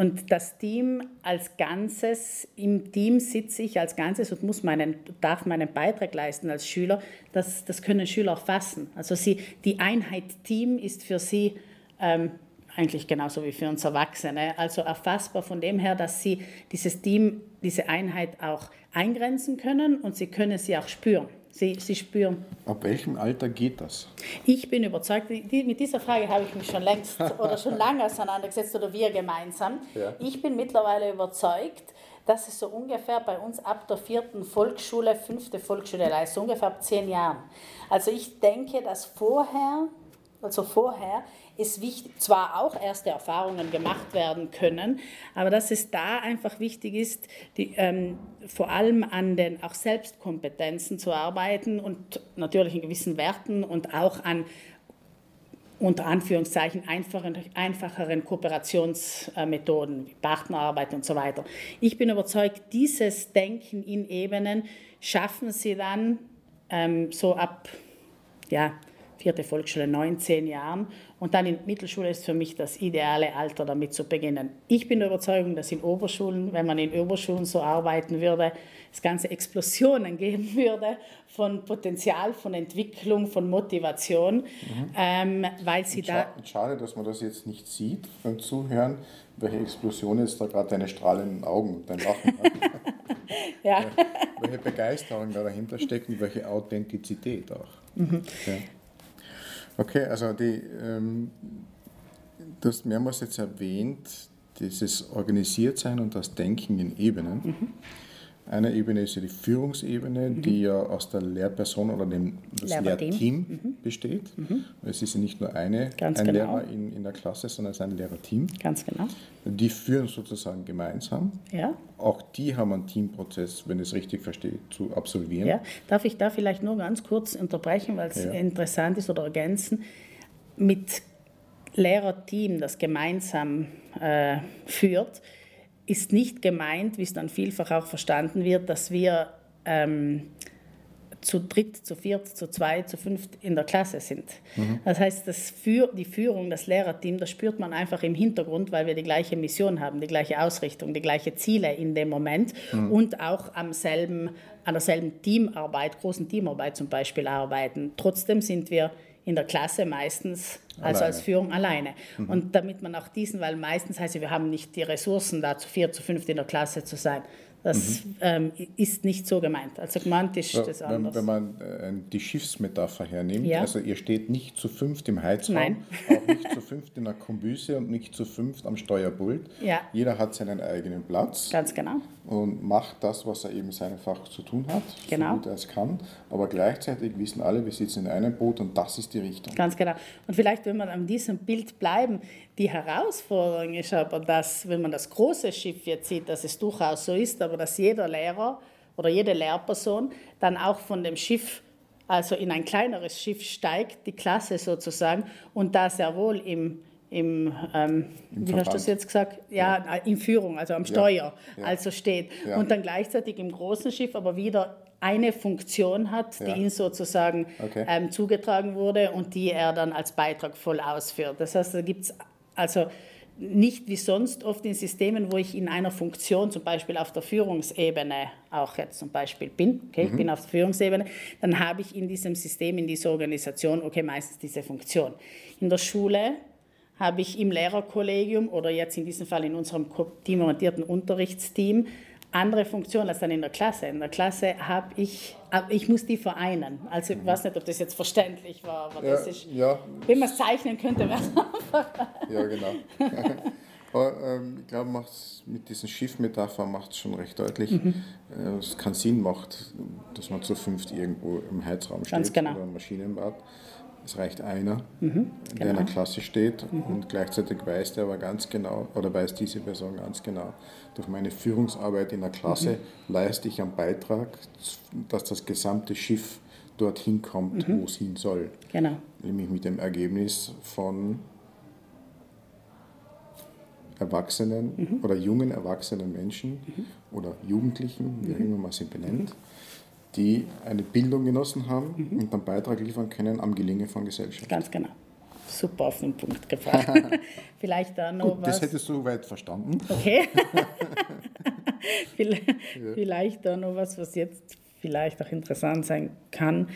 und das Team als Ganzes, im Team sitze ich als Ganzes und muss meinen, darf meinen Beitrag leisten als Schüler. Das, das können Schüler fassen. Also sie, die Einheit Team ist für sie ähm, eigentlich genauso wie für uns Erwachsene. Also erfassbar von dem her, dass sie dieses Team, diese Einheit auch eingrenzen können und sie können sie auch spüren. Sie, sie spüren. Ab welchem Alter geht das? Ich bin überzeugt, die, mit dieser Frage habe ich mich schon längst oder schon lange auseinandergesetzt oder wir gemeinsam. Ja. Ich bin mittlerweile überzeugt, dass es so ungefähr bei uns ab der vierten Volksschule, fünfte Volksschule ist, so ungefähr ab zehn Jahren. Also ich denke, dass vorher, also vorher ist wichtig, zwar auch erste Erfahrungen gemacht werden können, aber dass es da einfach wichtig ist, die, ähm, vor allem an den auch Selbstkompetenzen zu arbeiten und natürlich in gewissen Werten und auch an unter Anführungszeichen einfacheren, einfacheren Kooperationsmethoden wie Partnerarbeit und so weiter. Ich bin überzeugt, dieses Denken in Ebenen schaffen sie dann ähm, so ab ja, vierte Volksschule, 19 Jahren. Und dann in Mittelschule ist für mich das ideale Alter, damit zu beginnen. Ich bin der Überzeugung, dass in Oberschulen, wenn man in Oberschulen so arbeiten würde, es ganze Explosionen geben würde von Potenzial, von Entwicklung, von Motivation, mhm. ähm, weil sie da... Schade, dass man das jetzt nicht sieht beim Zuhören, welche Explosion jetzt da gerade deine strahlenden Augen und dein Lachen hat. ja. Welche Begeisterung da dahinter steckt und welche Authentizität auch. Mhm. Ja. Okay, also die, ähm, du hast mehrmals jetzt erwähnt, dieses Organisiertsein und das Denken in Ebenen. Mhm. Eine Ebene ist ja die Führungsebene, mhm. die ja aus der Lehrperson oder dem das Lehrteam mhm. besteht. Mhm. Es ist ja nicht nur eine, Ganz ein genau. Lehrer in, in der Klasse, sondern es ist ein Lehrerteam. Ganz genau. Die führen sozusagen gemeinsam. Ja. Auch die haben einen Teamprozess, wenn ich es richtig verstehe, zu absolvieren. Ja. Darf ich da vielleicht nur ganz kurz unterbrechen, weil es ja. interessant ist oder ergänzen? Mit Lehrerteam, das gemeinsam äh, führt, ist nicht gemeint, wie es dann vielfach auch verstanden wird, dass wir ähm, zu dritt, zu viert, zu zweit, zu fünft in der Klasse sind. Mhm. Das heißt, das für, die Führung, das Lehrerteam, das spürt man einfach im Hintergrund, weil wir die gleiche Mission haben, die gleiche Ausrichtung, die gleichen Ziele in dem Moment mhm. und auch am selben, an derselben Teamarbeit, großen Teamarbeit zum Beispiel arbeiten. Trotzdem sind wir in der Klasse meistens, also als Führung alleine. Mhm. Und damit man auch diesen, weil meistens heißt es, wir haben nicht die Ressourcen da zu vier, zu fünft in der Klasse zu sein. Das mhm. ähm, ist nicht so gemeint. Also gemeint ist ja, das anders. Wenn, wenn man äh, die Schiffsmetapher hernimmt, ja. also ihr steht nicht zu fünft im Heizraum, Nein. auch nicht zu fünft in der Kombüse und nicht zu fünft am Steuerpult. Ja. Jeder hat seinen eigenen Platz. Ganz genau. Und macht das, was er eben seinem Fach zu tun hat, genau. so gut er es kann. Aber gleichzeitig wissen alle, wir sitzen in einem Boot und das ist die Richtung. Ganz genau. Und vielleicht, wenn wir an diesem Bild bleiben, die Herausforderung ist aber, dass, wenn man das große Schiff jetzt sieht, dass es durchaus so ist, aber dass jeder Lehrer oder jede Lehrperson dann auch von dem Schiff, also in ein kleineres Schiff steigt, die Klasse sozusagen, und da sehr wohl im, im, ähm, Im wie hast du das jetzt gesagt? Ja, ja, in Führung, also am Steuer, ja. also steht. Ja. Und dann gleichzeitig im großen Schiff aber wieder eine Funktion hat, die ihm sozusagen okay. ähm, zugetragen wurde und die er dann als Beitrag voll ausführt. Das heißt, da gibt es also nicht wie sonst oft in Systemen, wo ich in einer Funktion, zum Beispiel auf der Führungsebene, auch jetzt zum Beispiel bin, okay, mhm. ich bin auf der Führungsebene, dann habe ich in diesem System, in dieser Organisation, okay, meistens diese Funktion. In der Schule habe ich im Lehrerkollegium oder jetzt in diesem Fall in unserem teamorientierten Unterrichtsteam andere Funktion als dann in der Klasse. In der Klasse habe ich, ich muss die vereinen. Also ich weiß nicht, ob das jetzt verständlich war, aber ja, das ist, ja. wenn man es zeichnen könnte, wäre es einfach. Ja, genau. aber ähm, ich glaube, mit diesen Schiffmetaphern macht es schon recht deutlich, mhm. äh, es keinen Sinn macht, dass man zu fünft irgendwo im Heizraum steht genau. oder im Maschinenbad. Es reicht einer, mhm, genau. der in der genau. Klasse steht mhm. und gleichzeitig weiß der aber ganz genau, oder weiß diese Person ganz genau, durch meine Führungsarbeit in der Klasse mhm. leiste ich einen Beitrag, dass das gesamte Schiff dorthin kommt, mhm. wo es hin soll. Genau. Nämlich mit dem Ergebnis von erwachsenen mhm. oder jungen erwachsenen Menschen mhm. oder Jugendlichen, wie auch immer man sie benennt, die eine Bildung genossen haben mhm. und einen Beitrag liefern können am Gelingen von Gesellschaft. Ganz genau. Super auf den Punkt gefragt. vielleicht da noch Gut, was. Das hättest du weit verstanden. Okay. vielleicht da noch was, was jetzt vielleicht auch interessant sein kann.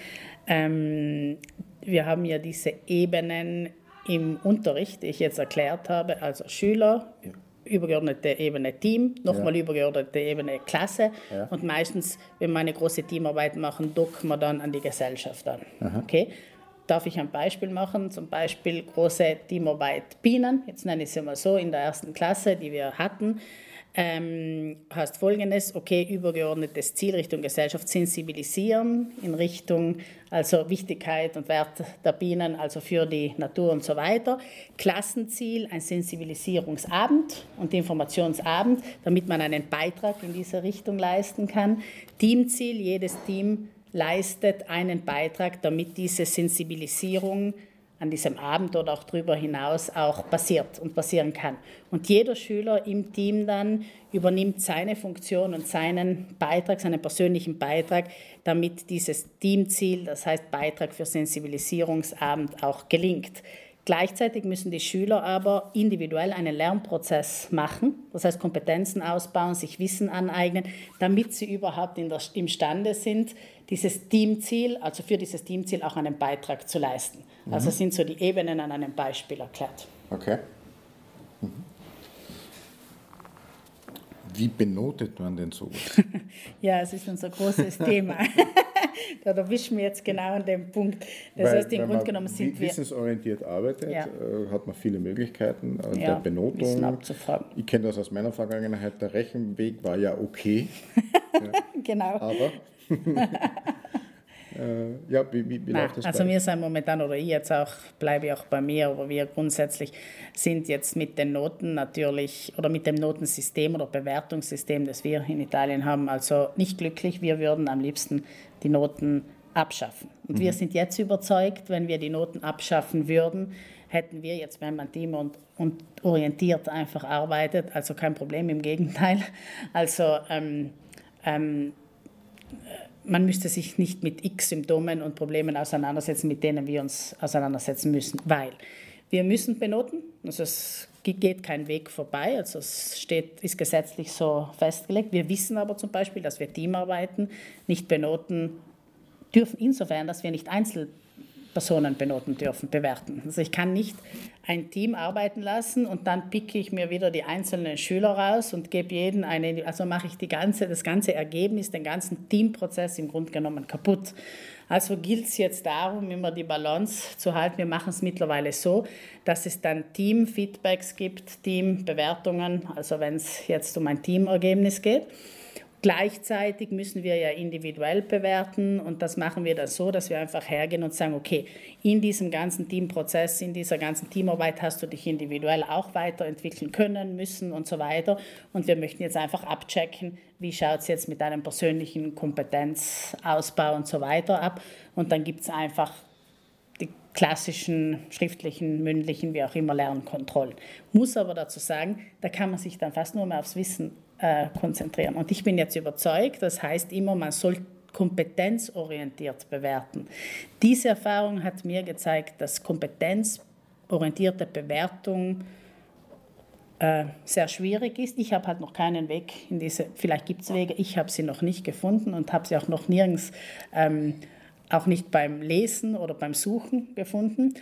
Ähm, wir haben ja diese Ebenen im Unterricht, die ich jetzt erklärt habe, also Schüler, ja übergeordnete Ebene Team, nochmal ja. übergeordnete Ebene Klasse ja. und meistens, wenn wir eine große Teamarbeit machen, docken wir dann an die Gesellschaft an. Okay? Darf ich ein Beispiel machen? Zum Beispiel große Teamarbeit Bienen, jetzt nenne ich sie mal so, in der ersten Klasse, die wir hatten ähm, heißt folgendes, okay, übergeordnetes Ziel Richtung Gesellschaft sensibilisieren in Richtung also Wichtigkeit und Wert der Bienen, also für die Natur und so weiter. Klassenziel, ein Sensibilisierungsabend und Informationsabend, damit man einen Beitrag in diese Richtung leisten kann. Teamziel, jedes Team leistet einen Beitrag, damit diese Sensibilisierung an diesem Abend oder auch darüber hinaus auch passiert und passieren kann. Und jeder Schüler im Team dann übernimmt seine Funktion und seinen Beitrag, seinen persönlichen Beitrag, damit dieses Teamziel, das heißt Beitrag für Sensibilisierungsabend, auch gelingt. Gleichzeitig müssen die Schüler aber individuell einen Lernprozess machen, das heißt Kompetenzen ausbauen, sich Wissen aneignen, damit sie überhaupt der, imstande sind, dieses Teamziel, also für dieses Teamziel auch einen Beitrag zu leisten. Also mhm. Also sind so die Ebenen an einem Beispiel erklärt. Okay. Mhm. Wie benotet man denn sowas? ja, es ist unser großes Thema. da erwischen wir jetzt genau an dem Punkt. Das Weil, heißt, im Grunde genommen sind wir. wissensorientiert arbeitet, ja. äh, hat man viele Möglichkeiten äh, ja, der Benotung. Ich kenne das aus meiner Vergangenheit. Der Rechenweg war ja okay. ja. Genau. Aber. Äh, ja, wie, wie, wie Nein, läuft das Also wir sind momentan, oder ich jetzt auch, bleibe ich auch bei mir, aber wir grundsätzlich sind jetzt mit den Noten natürlich, oder mit dem Notensystem oder Bewertungssystem, das wir in Italien haben, also nicht glücklich. Wir würden am liebsten die Noten abschaffen. Und mhm. wir sind jetzt überzeugt, wenn wir die Noten abschaffen würden, hätten wir jetzt, wenn man team und, und orientiert einfach arbeitet, also kein Problem, im Gegenteil. Also ähm, ähm, man müsste sich nicht mit x Symptomen und Problemen auseinandersetzen, mit denen wir uns auseinandersetzen müssen, weil wir müssen benoten, also es geht kein Weg vorbei, also es steht, ist gesetzlich so festgelegt. Wir wissen aber zum Beispiel, dass wir Teamarbeiten nicht benoten dürfen, insofern, dass wir nicht einzeln Personen benoten dürfen, bewerten. Also ich kann nicht ein Team arbeiten lassen und dann picke ich mir wieder die einzelnen Schüler raus und gebe jeden eine, also mache ich die ganze, das ganze Ergebnis, den ganzen Teamprozess im Grunde genommen kaputt. Also gilt es jetzt darum, immer die Balance zu halten. Wir machen es mittlerweile so, dass es dann Team-Feedbacks gibt, Team-Bewertungen, also wenn es jetzt um ein Teamergebnis geht. Gleichzeitig müssen wir ja individuell bewerten und das machen wir dann so, dass wir einfach hergehen und sagen, okay, in diesem ganzen Teamprozess, in dieser ganzen Teamarbeit hast du dich individuell auch weiterentwickeln können, müssen und so weiter. Und wir möchten jetzt einfach abchecken, wie schaut es jetzt mit deinem persönlichen Kompetenzausbau und so weiter ab. Und dann gibt es einfach die klassischen schriftlichen, mündlichen, wie auch immer Lernkontrollen. Muss aber dazu sagen, da kann man sich dann fast nur mehr aufs Wissen äh, konzentrieren. Und ich bin jetzt überzeugt, das heißt immer, man soll kompetenzorientiert bewerten. Diese Erfahrung hat mir gezeigt, dass kompetenzorientierte Bewertung äh, sehr schwierig ist. Ich habe halt noch keinen Weg in diese, vielleicht gibt es Wege, ich habe sie noch nicht gefunden und habe sie auch noch nirgends, ähm, auch nicht beim Lesen oder beim Suchen gefunden.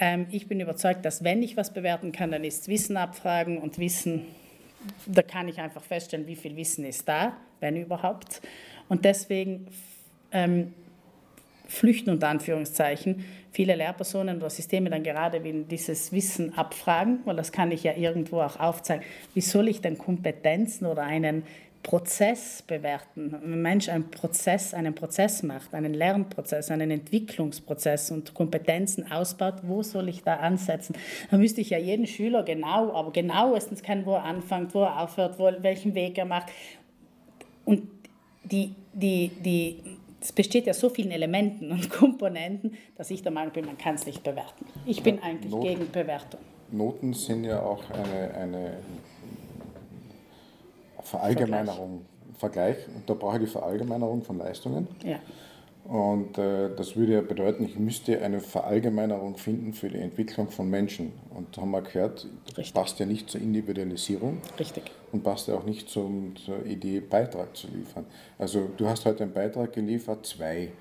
Ähm, ich bin überzeugt, dass wenn ich was bewerten kann, dann ist Wissen abfragen und Wissen da kann ich einfach feststellen, wie viel Wissen ist da, wenn überhaupt. Und deswegen ähm, flüchten unter Anführungszeichen viele Lehrpersonen oder Systeme dann gerade will dieses Wissen abfragen, weil das kann ich ja irgendwo auch aufzeigen. Wie soll ich denn Kompetenzen oder einen Prozess bewerten. Wenn ein Mensch einen Prozess, einen Prozess macht, einen Lernprozess, einen Entwicklungsprozess und Kompetenzen ausbaut, wo soll ich da ansetzen? Da müsste ich ja jeden Schüler genau, aber genauestens kennen, wo er anfängt, wo er aufhört, wo, welchen Weg er macht. Und die, die, die, es besteht ja so vielen Elementen und Komponenten, dass ich der Meinung bin, man kann es nicht bewerten. Ich bin eigentlich Noten, gegen Bewertung. Noten sind ja auch eine, eine Verallgemeinerung, Vergleich. Vergleich. Und da brauche ich die Verallgemeinerung von Leistungen. Ja. Und äh, das würde ja bedeuten, ich müsste eine Verallgemeinerung finden für die Entwicklung von Menschen. Und da haben wir gehört, das Richtig. passt ja nicht zur Individualisierung. Richtig. Und passt ja auch nicht zum, zur Idee, Beitrag zu liefern. Also du hast heute einen Beitrag geliefert, zwei.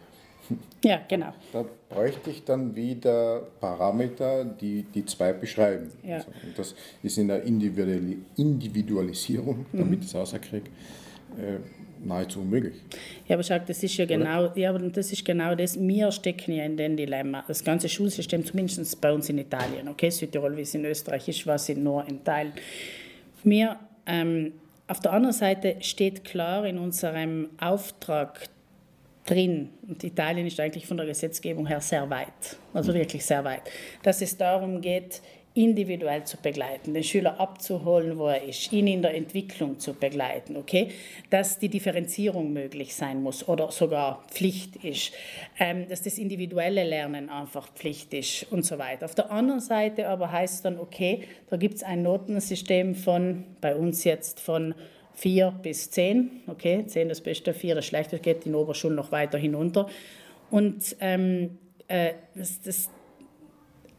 Ja, genau. Da bräuchte ich dann wieder Parameter, die die zwei beschreiben. Ja. Also, das ist in der Individualisierung, damit mhm. ich es rauskriege, äh, nahezu unmöglich. Ja, aber schau, das ist ja genau, ja, aber das ist genau das. Wir stecken ja in dem Dilemma. Das ganze Schulsystem, zumindest bei uns in Italien, okay, Südtirol, wie es in Österreich ist, was in nur in Teilen. Wir, ähm, auf der anderen Seite steht klar in unserem Auftrag drin. Und Italien ist eigentlich von der Gesetzgebung her sehr weit, also wirklich sehr weit, dass es darum geht, individuell zu begleiten, den Schüler abzuholen, wo er ist, ihn in der Entwicklung zu begleiten, okay? Dass die Differenzierung möglich sein muss oder sogar Pflicht ist, ähm, dass das individuelle Lernen einfach Pflicht ist und so weiter. Auf der anderen Seite aber heißt es dann, okay, da gibt es ein Notensystem von, bei uns jetzt von 4 bis 10, okay, 10 das Beste, 4 das Schlechte, geht in der Oberschule noch weiter hinunter. Und, ähm, äh, das, das,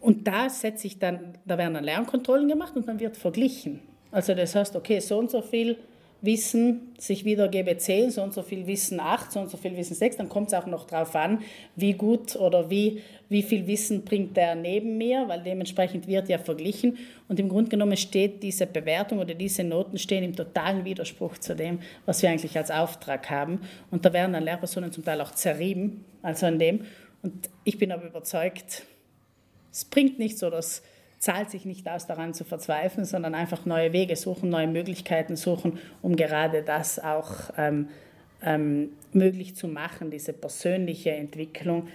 und da setze ich dann, da werden dann Lernkontrollen gemacht und dann wird verglichen. Also das heißt, okay, so und so viel Wissen sich wiedergebe 10, so und so viel Wissen 8, so und so viel Wissen 6, dann kommt es auch noch darauf an, wie gut oder wie, wie viel Wissen bringt der neben mir, weil dementsprechend wird ja verglichen. Und im Grunde genommen steht diese Bewertung oder diese Noten stehen im totalen Widerspruch zu dem, was wir eigentlich als Auftrag haben. Und da werden dann Lehrpersonen zum Teil auch zerrieben, also an dem. Und ich bin aber überzeugt, es bringt nicht so, dass zahlt sich nicht aus, daran zu verzweifeln, sondern einfach neue Wege suchen, neue Möglichkeiten suchen, um gerade das auch ähm, ähm, möglich zu machen, diese persönliche Entwicklung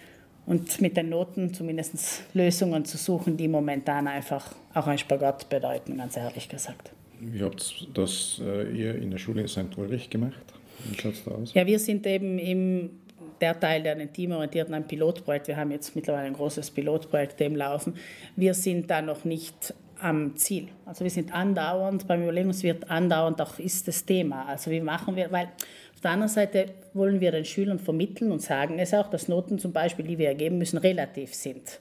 und mit den Noten zumindest Lösungen zu suchen, die momentan einfach auch ein Spagat bedeuten, ganz ehrlich gesagt. Wie habt das äh, ihr in der Schule in St. Ulrich gemacht? Wie schaut es da aus? Ja, wir sind eben im der Teil, der den teamorientierten ein Pilotprojekt, wir haben jetzt mittlerweile ein großes Pilotprojekt dem laufen, wir sind da noch nicht am Ziel. Also wir sind andauernd beim Überlegen, andauernd auch ist das Thema. Also wie machen wir, weil auf der anderen Seite wollen wir den Schülern vermitteln und sagen es auch, dass Noten zum Beispiel, die wir ergeben müssen, relativ sind.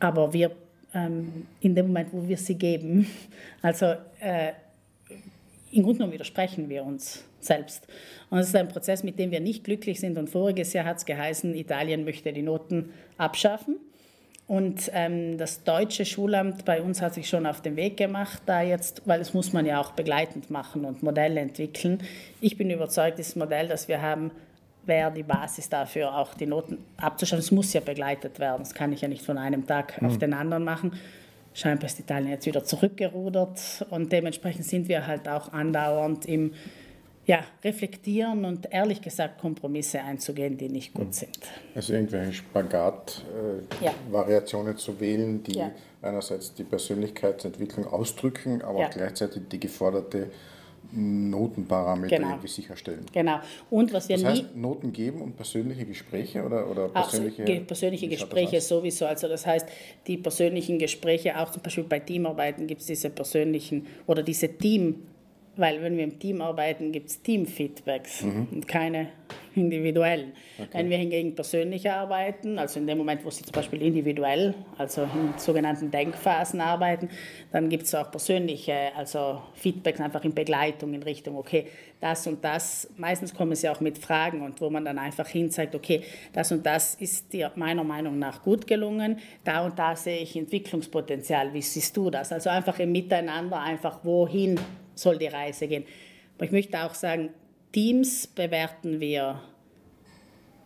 Aber wir ähm, in dem Moment, wo wir sie geben, also äh, im Grunde genommen widersprechen wir uns selbst. Und es ist ein Prozess, mit dem wir nicht glücklich sind. Und voriges Jahr hat es geheißen, Italien möchte die Noten abschaffen. Und ähm, das deutsche Schulamt bei uns hat sich schon auf den Weg gemacht, da jetzt, weil das muss man ja auch begleitend machen und Modelle entwickeln. Ich bin überzeugt, das Modell, das wir haben, wäre die Basis dafür, auch die Noten abzuschaffen. Es muss ja begleitet werden. Das kann ich ja nicht von einem Tag mhm. auf den anderen machen. Scheinbar ist Italien jetzt wieder zurückgerudert und dementsprechend sind wir halt auch andauernd im ja, reflektieren und ehrlich gesagt Kompromisse einzugehen, die nicht gut hm. sind. Also irgendwelche Spagat-Variationen äh, ja. zu wählen, die ja. einerseits die Persönlichkeitsentwicklung ausdrücken, aber ja. gleichzeitig die geforderte Notenparameter genau. irgendwie sicherstellen. Genau. Und was wir das heißt, nie Noten geben und persönliche Gespräche oder, oder persönliche, Ach, persönliche Gespräche sowieso. Also das heißt, die persönlichen Gespräche, auch zum Beispiel bei Teamarbeiten gibt es diese persönlichen oder diese Team- weil wenn wir im Team arbeiten, gibt es Team-Feedbacks mhm. und keine individuellen. Okay. Wenn wir hingegen persönlich arbeiten, also in dem Moment, wo Sie zum Beispiel individuell, also in sogenannten Denkphasen arbeiten, dann gibt es auch persönliche, also Feedbacks einfach in Begleitung in Richtung, okay, das und das, meistens kommen Sie auch mit Fragen und wo man dann einfach hin sagt, okay, das und das ist dir meiner Meinung nach gut gelungen, da und da sehe ich Entwicklungspotenzial, wie siehst du das? Also einfach im Miteinander, einfach wohin soll die Reise gehen. Aber ich möchte auch sagen, Teams bewerten wir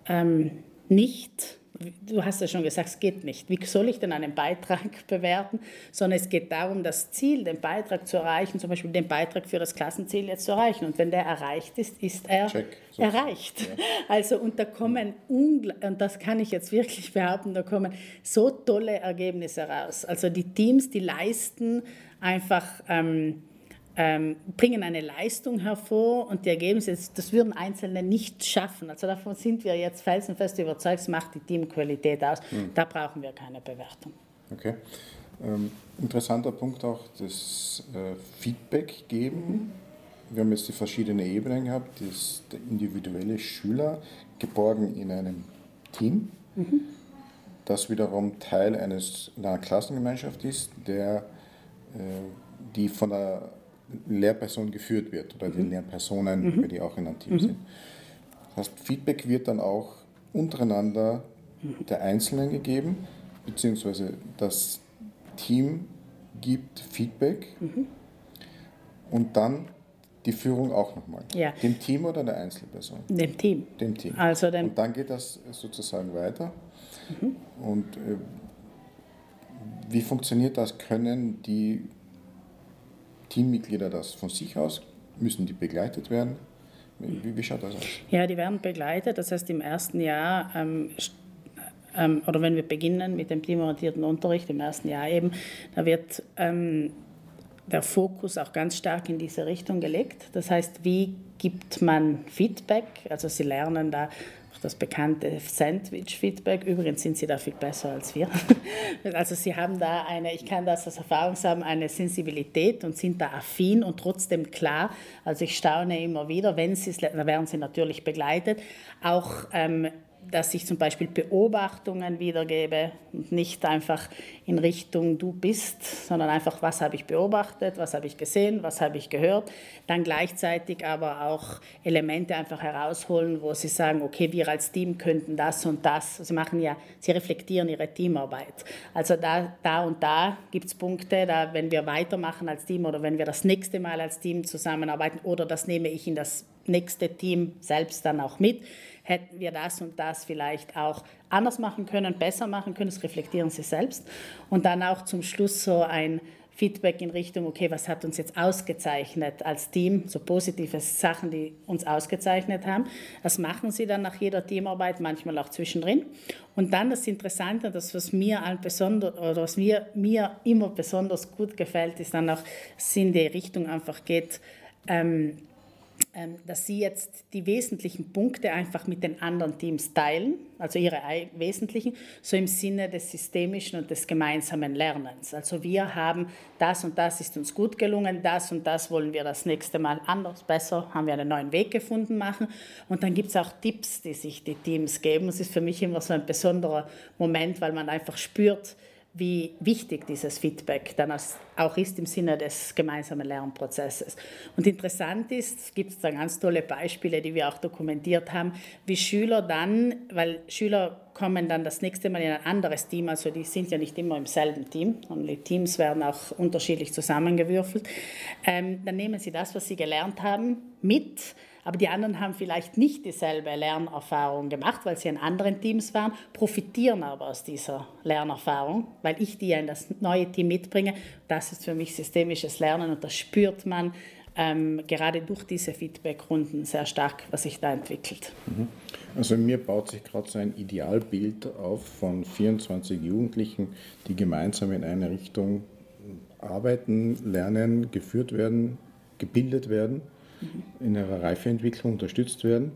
ähm, nicht du hast ja schon gesagt, es geht nicht. Wie soll ich denn einen Beitrag bewerten? Sondern es geht darum, das Ziel, den Beitrag zu erreichen, zum Beispiel den Beitrag für das Klassenziel jetzt zu erreichen. Und wenn der erreicht ist, ist er Check, so erreicht. Ja. Also, und da kommen, und das kann ich jetzt wirklich behaupten, da kommen so tolle Ergebnisse raus. Also die Teams, die leisten einfach... Ähm, ähm, bringen eine Leistung hervor und die Ergebnisse, das würden Einzelne nicht schaffen. Also davon sind wir jetzt felsenfest überzeugt, es macht die Teamqualität aus. Hm. Da brauchen wir keine Bewertung. Okay. Ähm, interessanter Punkt auch das äh, Feedback geben. Wir haben jetzt die verschiedenen Ebenen gehabt. Das, der individuelle Schüler geborgen in einem Team, mhm. das wiederum Teil eines, einer Klassengemeinschaft ist, der, äh, die von der Lehrperson geführt wird oder mhm. die Lehrpersonen, mhm. die auch in einem Team mhm. sind. Das heißt, Feedback wird dann auch untereinander mhm. der Einzelnen gegeben, beziehungsweise das Team gibt Feedback mhm. und dann die Führung auch nochmal. Ja. Dem Team oder der Einzelperson? Dem Team. Dem Team. Also dem und dann geht das sozusagen weiter. Mhm. Und äh, wie funktioniert das? Können die Teammitglieder das von sich aus? Müssen die begleitet werden? Wie, wie schaut das aus? Ja, die werden begleitet. Das heißt, im ersten Jahr ähm, ähm, oder wenn wir beginnen mit dem teamorientierten Unterricht im ersten Jahr eben, da wird ähm, der Fokus auch ganz stark in diese Richtung gelegt. Das heißt, wie gibt man Feedback? Also sie lernen da das bekannte Sandwich-Feedback. Übrigens sind sie da viel besser als wir. Also sie haben da eine, ich kann das aus Erfahrung sagen, eine Sensibilität und sind da affin und trotzdem klar. Also ich staune immer wieder, wenn sie es, da werden sie natürlich begleitet, auch ähm, dass ich zum Beispiel Beobachtungen wiedergebe und nicht einfach in Richtung du bist, sondern einfach, was habe ich beobachtet, was habe ich gesehen, was habe ich gehört. Dann gleichzeitig aber auch Elemente einfach herausholen, wo sie sagen, okay, wir als Team könnten das und das. Sie machen ja, sie reflektieren ihre Teamarbeit. Also da, da und da gibt es Punkte, da, wenn wir weitermachen als Team oder wenn wir das nächste Mal als Team zusammenarbeiten oder das nehme ich in das nächste Team selbst dann auch mit hätten wir das und das vielleicht auch anders machen können, besser machen können. Das reflektieren sie selbst. Und dann auch zum Schluss so ein Feedback in Richtung, okay, was hat uns jetzt ausgezeichnet als Team, so positive Sachen, die uns ausgezeichnet haben. Das machen sie dann nach jeder Teamarbeit, manchmal auch zwischendrin. Und dann das Interessante, das was mir besonders oder was mir, mir immer besonders gut gefällt, ist dann auch, dass es in die Richtung einfach geht, ähm, dass sie jetzt die wesentlichen Punkte einfach mit den anderen Teams teilen, also ihre wesentlichen, so im Sinne des systemischen und des gemeinsamen Lernens. Also wir haben das und das ist uns gut gelungen, das und das wollen wir das nächste Mal anders, besser, haben wir einen neuen Weg gefunden machen. Und dann gibt es auch Tipps, die sich die Teams geben. Es ist für mich immer so ein besonderer Moment, weil man einfach spürt, wie wichtig dieses Feedback dann auch ist im Sinne des gemeinsamen Lernprozesses. Und interessant ist, es gibt da ganz tolle Beispiele, die wir auch dokumentiert haben, wie Schüler dann, weil Schüler kommen dann das nächste Mal in ein anderes Team, also die sind ja nicht immer im selben Team, sondern die Teams werden auch unterschiedlich zusammengewürfelt, ähm, dann nehmen sie das, was sie gelernt haben, mit aber die anderen haben vielleicht nicht dieselbe Lernerfahrung gemacht, weil sie in anderen Teams waren, profitieren aber aus dieser Lernerfahrung, weil ich die ja in das neue Team mitbringe. Das ist für mich systemisches Lernen und das spürt man ähm, gerade durch diese Feedback-Runden sehr stark, was sich da entwickelt. Mhm. Also mir baut sich gerade so ein Idealbild auf von 24 Jugendlichen, die gemeinsam in eine Richtung arbeiten, lernen, geführt werden, gebildet werden in ihrer Reifeentwicklung unterstützt werden.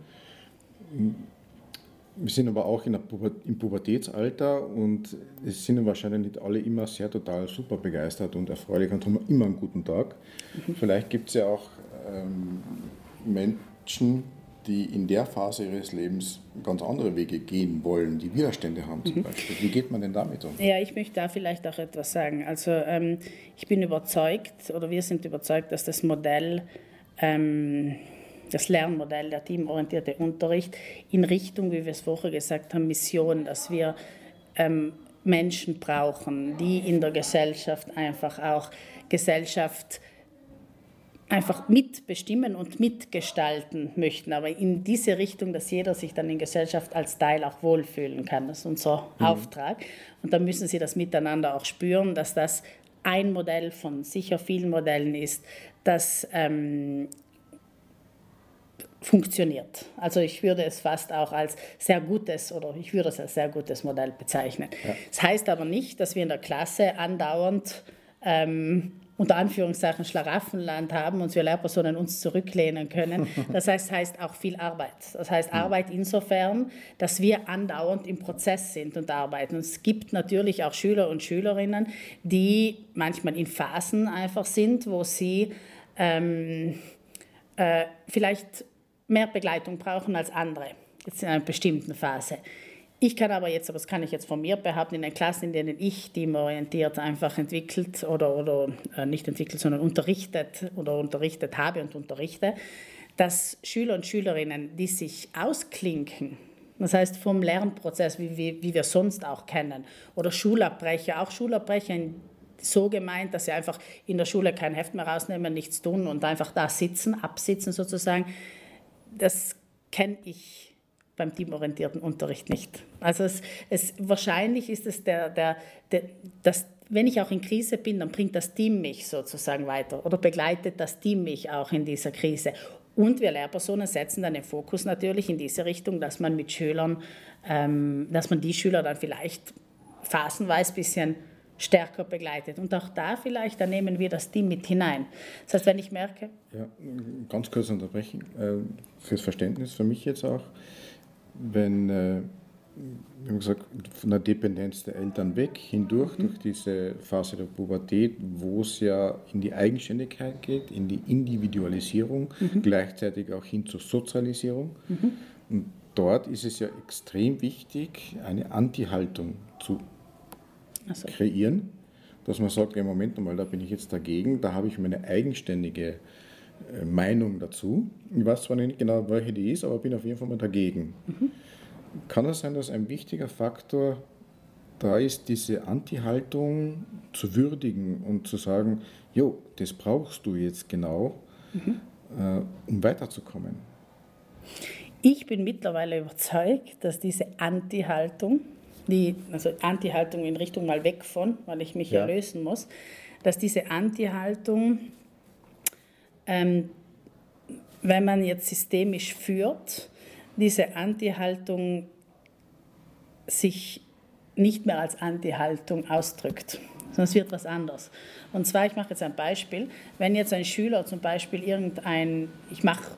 Wir sind aber auch in im Pubertätsalter und es sind wahrscheinlich nicht alle immer sehr total super begeistert und erfreulich und haben immer einen guten Tag. Mhm. Vielleicht gibt es ja auch ähm, Menschen, die in der Phase ihres Lebens ganz andere Wege gehen wollen, die Widerstände haben zum mhm. Beispiel. Wie geht man denn damit um? Ja, ich möchte da vielleicht auch etwas sagen. Also ähm, ich bin überzeugt oder wir sind überzeugt, dass das Modell ähm, das Lernmodell, der teamorientierte Unterricht in Richtung, wie wir es vorher gesagt haben, Mission, dass wir ähm, Menschen brauchen, die in der Gesellschaft einfach auch Gesellschaft einfach mitbestimmen und mitgestalten möchten, aber in diese Richtung, dass jeder sich dann in Gesellschaft als Teil auch wohlfühlen kann. Das ist unser mhm. Auftrag. Und da müssen sie das miteinander auch spüren, dass das ein Modell von sicher vielen Modellen ist, das ähm, funktioniert. Also ich würde es fast auch als sehr gutes oder ich würde es als sehr gutes Modell bezeichnen. Ja. Das heißt aber nicht, dass wir in der Klasse andauernd ähm, unter Anführungszeichen Schlaraffenland haben und wir Lehrpersonen uns zurücklehnen können. Das heißt, heißt auch viel Arbeit. Das heißt. Arbeit insofern, dass wir andauernd im Prozess sind und arbeiten. Und es gibt natürlich auch Schüler und Schülerinnen, die manchmal in Phasen einfach sind, wo sie ähm, äh, vielleicht mehr Begleitung brauchen als andere, jetzt in einer bestimmten Phase. Ich kann aber jetzt, aber das kann ich jetzt von mir behaupten, in den Klassen, in denen ich teamorientiert einfach entwickelt oder, oder äh, nicht entwickelt, sondern unterrichtet oder unterrichtet habe und unterrichte, dass Schüler und Schülerinnen, die sich ausklinken, das heißt vom Lernprozess, wie, wie, wie wir sonst auch kennen, oder Schulabbrecher, auch Schulabbrecher so gemeint, dass sie einfach in der Schule kein Heft mehr rausnehmen, nichts tun und einfach da sitzen, absitzen sozusagen, das kenne ich beim teamorientierten Unterricht nicht. Also es, es, wahrscheinlich ist es der, der, der, das, wenn ich auch in Krise bin, dann bringt das Team mich sozusagen weiter oder begleitet das Team mich auch in dieser Krise. Und wir Lehrpersonen setzen dann den Fokus natürlich in diese Richtung, dass man mit Schülern, ähm, dass man die Schüler dann vielleicht phasenweise ein bisschen stärker begleitet. Und auch da vielleicht, da nehmen wir das Team mit hinein. Das heißt, wenn ich merke... Ja, ganz kurz unterbrechen, äh, fürs Verständnis, für mich jetzt auch wenn, äh, wie gesagt, von der Dependenz der Eltern weg, hindurch, mhm. durch diese Phase der Pubertät, wo es ja in die Eigenständigkeit geht, in die Individualisierung, mhm. gleichzeitig auch hin zur Sozialisierung. Mhm. Und dort ist es ja extrem wichtig, eine Anti-Haltung zu so. kreieren, dass man sagt, im Moment mal, da bin ich jetzt dagegen, da habe ich meine eigenständige äh, Meinung dazu. Ich weiß zwar nicht genau, welche die ist, aber bin auf jeden Fall mal dagegen. Mhm. Kann es sein, dass ein wichtiger Faktor da ist, diese Anti-Haltung zu würdigen und zu sagen, jo, das brauchst du jetzt genau, mhm. äh, um weiterzukommen? Ich bin mittlerweile überzeugt, dass diese Anti-Haltung, die, also Anti-Haltung in Richtung mal weg von, weil ich mich ja. erlösen muss, dass diese Anti-Haltung ähm, wenn man jetzt systemisch führt, diese Anti-Haltung sich nicht mehr als Anti-Haltung ausdrückt, sondern es wird was anderes. Und zwar, ich mache jetzt ein Beispiel, wenn jetzt ein Schüler zum Beispiel irgendein, ich mache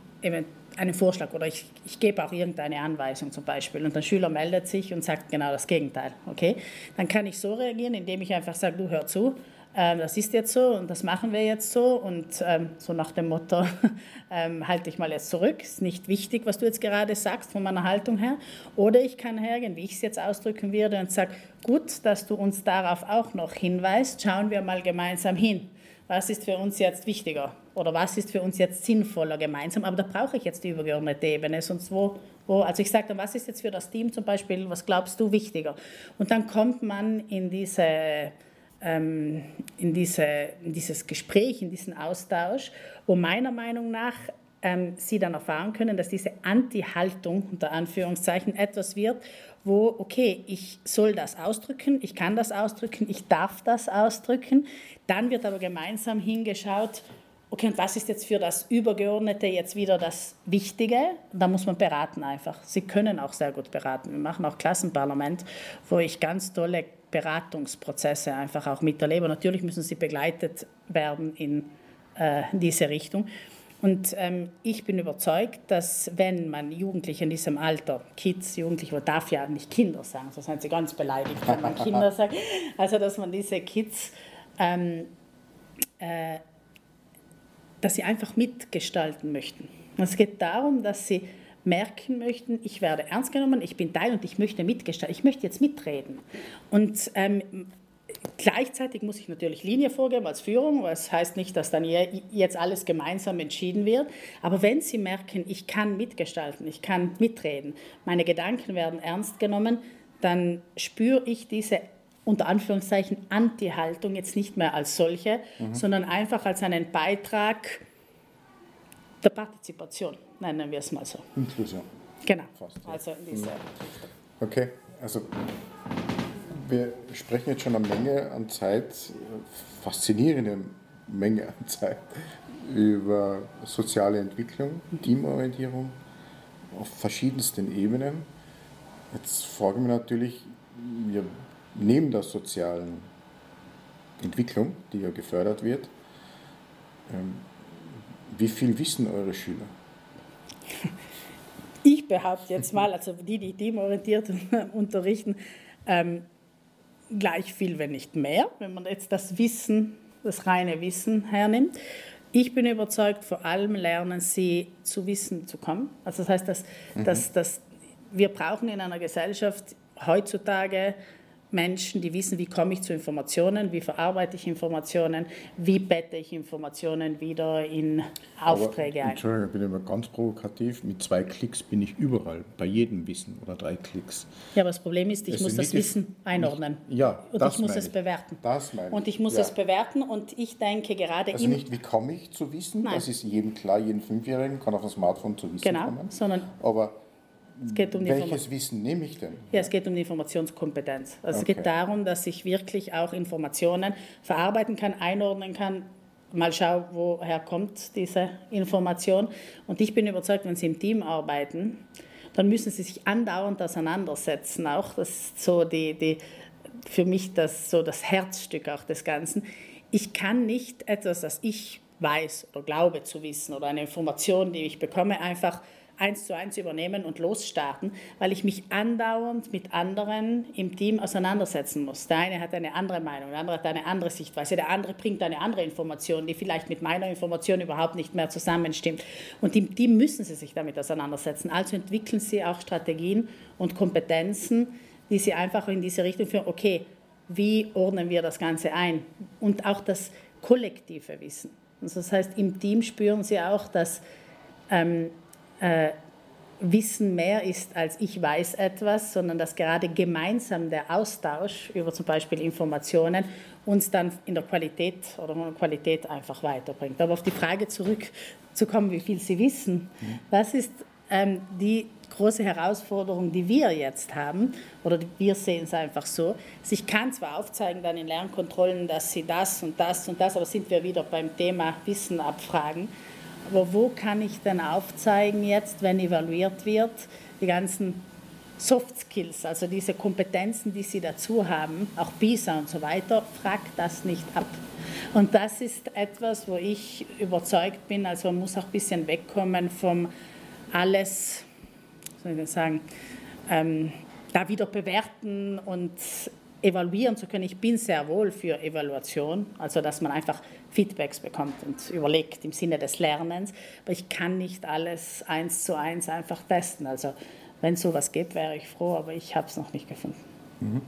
einen Vorschlag oder ich, ich gebe auch irgendeine Anweisung zum Beispiel und der Schüler meldet sich und sagt genau das Gegenteil, okay? Dann kann ich so reagieren, indem ich einfach sage, du hör zu, ähm, das ist jetzt so und das machen wir jetzt so und ähm, so nach dem Motto, ähm, halte ich mal jetzt zurück, ist nicht wichtig, was du jetzt gerade sagst von meiner Haltung her. Oder ich kann hergehen, wie ich es jetzt ausdrücken würde und sage, gut, dass du uns darauf auch noch hinweist, schauen wir mal gemeinsam hin. Was ist für uns jetzt wichtiger oder was ist für uns jetzt sinnvoller gemeinsam? Aber da brauche ich jetzt die übergeordnete Ebene, sonst wo, wo also ich sage dann, was ist jetzt für das Team zum Beispiel, was glaubst du wichtiger? Und dann kommt man in diese ähm, in, diese, in dieses Gespräch, in diesen Austausch, wo meiner Meinung nach ähm, Sie dann erfahren können, dass diese Anti-Haltung unter Anführungszeichen etwas wird, wo, okay, ich soll das ausdrücken, ich kann das ausdrücken, ich darf das ausdrücken. Dann wird aber gemeinsam hingeschaut, okay, und was ist jetzt für das Übergeordnete jetzt wieder das Wichtige? Da muss man beraten einfach. Sie können auch sehr gut beraten. Wir machen auch Klassenparlament, wo ich ganz tolle Beratungsprozesse einfach auch miterlebe. Natürlich müssen sie begleitet werden in äh, diese Richtung. Und ähm, ich bin überzeugt, dass wenn man Jugendliche in diesem Alter, Kids, Jugendliche, man darf ja nicht Kinder sagen, so sind sie ganz beleidigt, wenn man Kinder sagt, also dass man diese Kids, ähm, äh, dass sie einfach mitgestalten möchten. Es geht darum, dass sie merken möchten, ich werde ernst genommen, ich bin Teil und ich möchte mitgestalten, ich möchte jetzt mitreden. Und ähm, Gleichzeitig muss ich natürlich Linie vorgeben als Führung, das heißt nicht, dass dann jetzt alles gemeinsam entschieden wird. Aber wenn Sie merken, ich kann mitgestalten, ich kann mitreden, meine Gedanken werden ernst genommen, dann spüre ich diese unter Anführungszeichen Anti-Haltung jetzt nicht mehr als solche, mhm. sondern einfach als einen Beitrag der Partizipation, nennen wir es mal so. Inklusion. Genau. Fast, ja. Also in dieser Okay, also wir sprechen jetzt schon eine Menge an Zeit, faszinierende Menge an Zeit über soziale Entwicklung, Teamorientierung auf verschiedensten Ebenen. Jetzt frage ich mich natürlich, ja, neben der sozialen Entwicklung, die ja gefördert wird, ähm, wie viel wissen eure Schüler? Ich behaupte jetzt mal, also die, die teamorientiert unterrichten, ähm, gleich viel, wenn nicht mehr, wenn man jetzt das Wissen, das reine Wissen hernimmt. Ich bin überzeugt, vor allem lernen sie zu Wissen zu kommen. Also das heißt, dass, mhm. dass, dass wir brauchen in einer Gesellschaft heutzutage Menschen, die wissen, wie komme ich zu Informationen, wie verarbeite ich Informationen, wie bette ich Informationen wieder in Aufträge aber, ein. Entschuldigung, ich bin immer ganz provokativ. Mit zwei Klicks bin ich überall, bei jedem Wissen oder drei Klicks. Ja, aber das Problem ist, ich also muss das Wissen einordnen. Nicht, ja, und das ich muss es bewerten. Das meine ich. Und ich muss ja. es bewerten und ich denke gerade... Also nicht, wie komme ich zu Wissen, Nein. das ist jedem klar, jeden Fünfjährigen kann auf dem Smartphone zu Wissen genau, kommen. Genau, sondern... Aber es geht um Welches Wissen nehme ich denn? Ja, es geht um die Informationskompetenz. Also okay. es geht darum, dass ich wirklich auch Informationen verarbeiten kann, einordnen kann, mal schauen, woher kommt diese Information. Und ich bin überzeugt, wenn Sie im Team arbeiten, dann müssen Sie sich andauernd auseinandersetzen. Auch das ist so die, die, für mich das, so das Herzstück auch des Ganzen. Ich kann nicht etwas, das ich weiß oder glaube zu wissen oder eine Information, die ich bekomme, einfach eins zu eins übernehmen und losstarten, weil ich mich andauernd mit anderen im Team auseinandersetzen muss. Der eine hat eine andere Meinung, der andere hat eine andere Sichtweise, der andere bringt eine andere Information, die vielleicht mit meiner Information überhaupt nicht mehr zusammenstimmt. Und im Team müssen sie sich damit auseinandersetzen. Also entwickeln sie auch Strategien und Kompetenzen, die sie einfach in diese Richtung führen, okay, wie ordnen wir das Ganze ein? Und auch das kollektive Wissen. Also das heißt, im Team spüren sie auch, dass ähm, äh, Wissen mehr ist als ich weiß etwas, sondern dass gerade gemeinsam der Austausch über zum Beispiel Informationen uns dann in der Qualität oder in der Qualität einfach weiterbringt. Aber auf die Frage zurückzukommen, wie viel Sie wissen, mhm. das ist ähm, die große Herausforderung, die wir jetzt haben, oder wir sehen es einfach so. Ich kann zwar aufzeigen dann in Lernkontrollen, dass Sie das und das und das, aber sind wir wieder beim Thema Wissen abfragen. Aber wo kann ich denn aufzeigen jetzt, wenn evaluiert wird, die ganzen Soft Skills, also diese Kompetenzen, die sie dazu haben, auch PISA und so weiter, fragt das nicht ab. Und das ist etwas, wo ich überzeugt bin, also man muss auch ein bisschen wegkommen vom alles, soll ich sagen, ähm, da wieder bewerten und evaluieren zu können. Ich bin sehr wohl für Evaluation, also dass man einfach Feedbacks bekommt und überlegt im Sinne des Lernens. Aber ich kann nicht alles eins zu eins einfach testen. Also wenn es sowas gibt, wäre ich froh, aber ich habe es noch nicht gefunden. Mhm.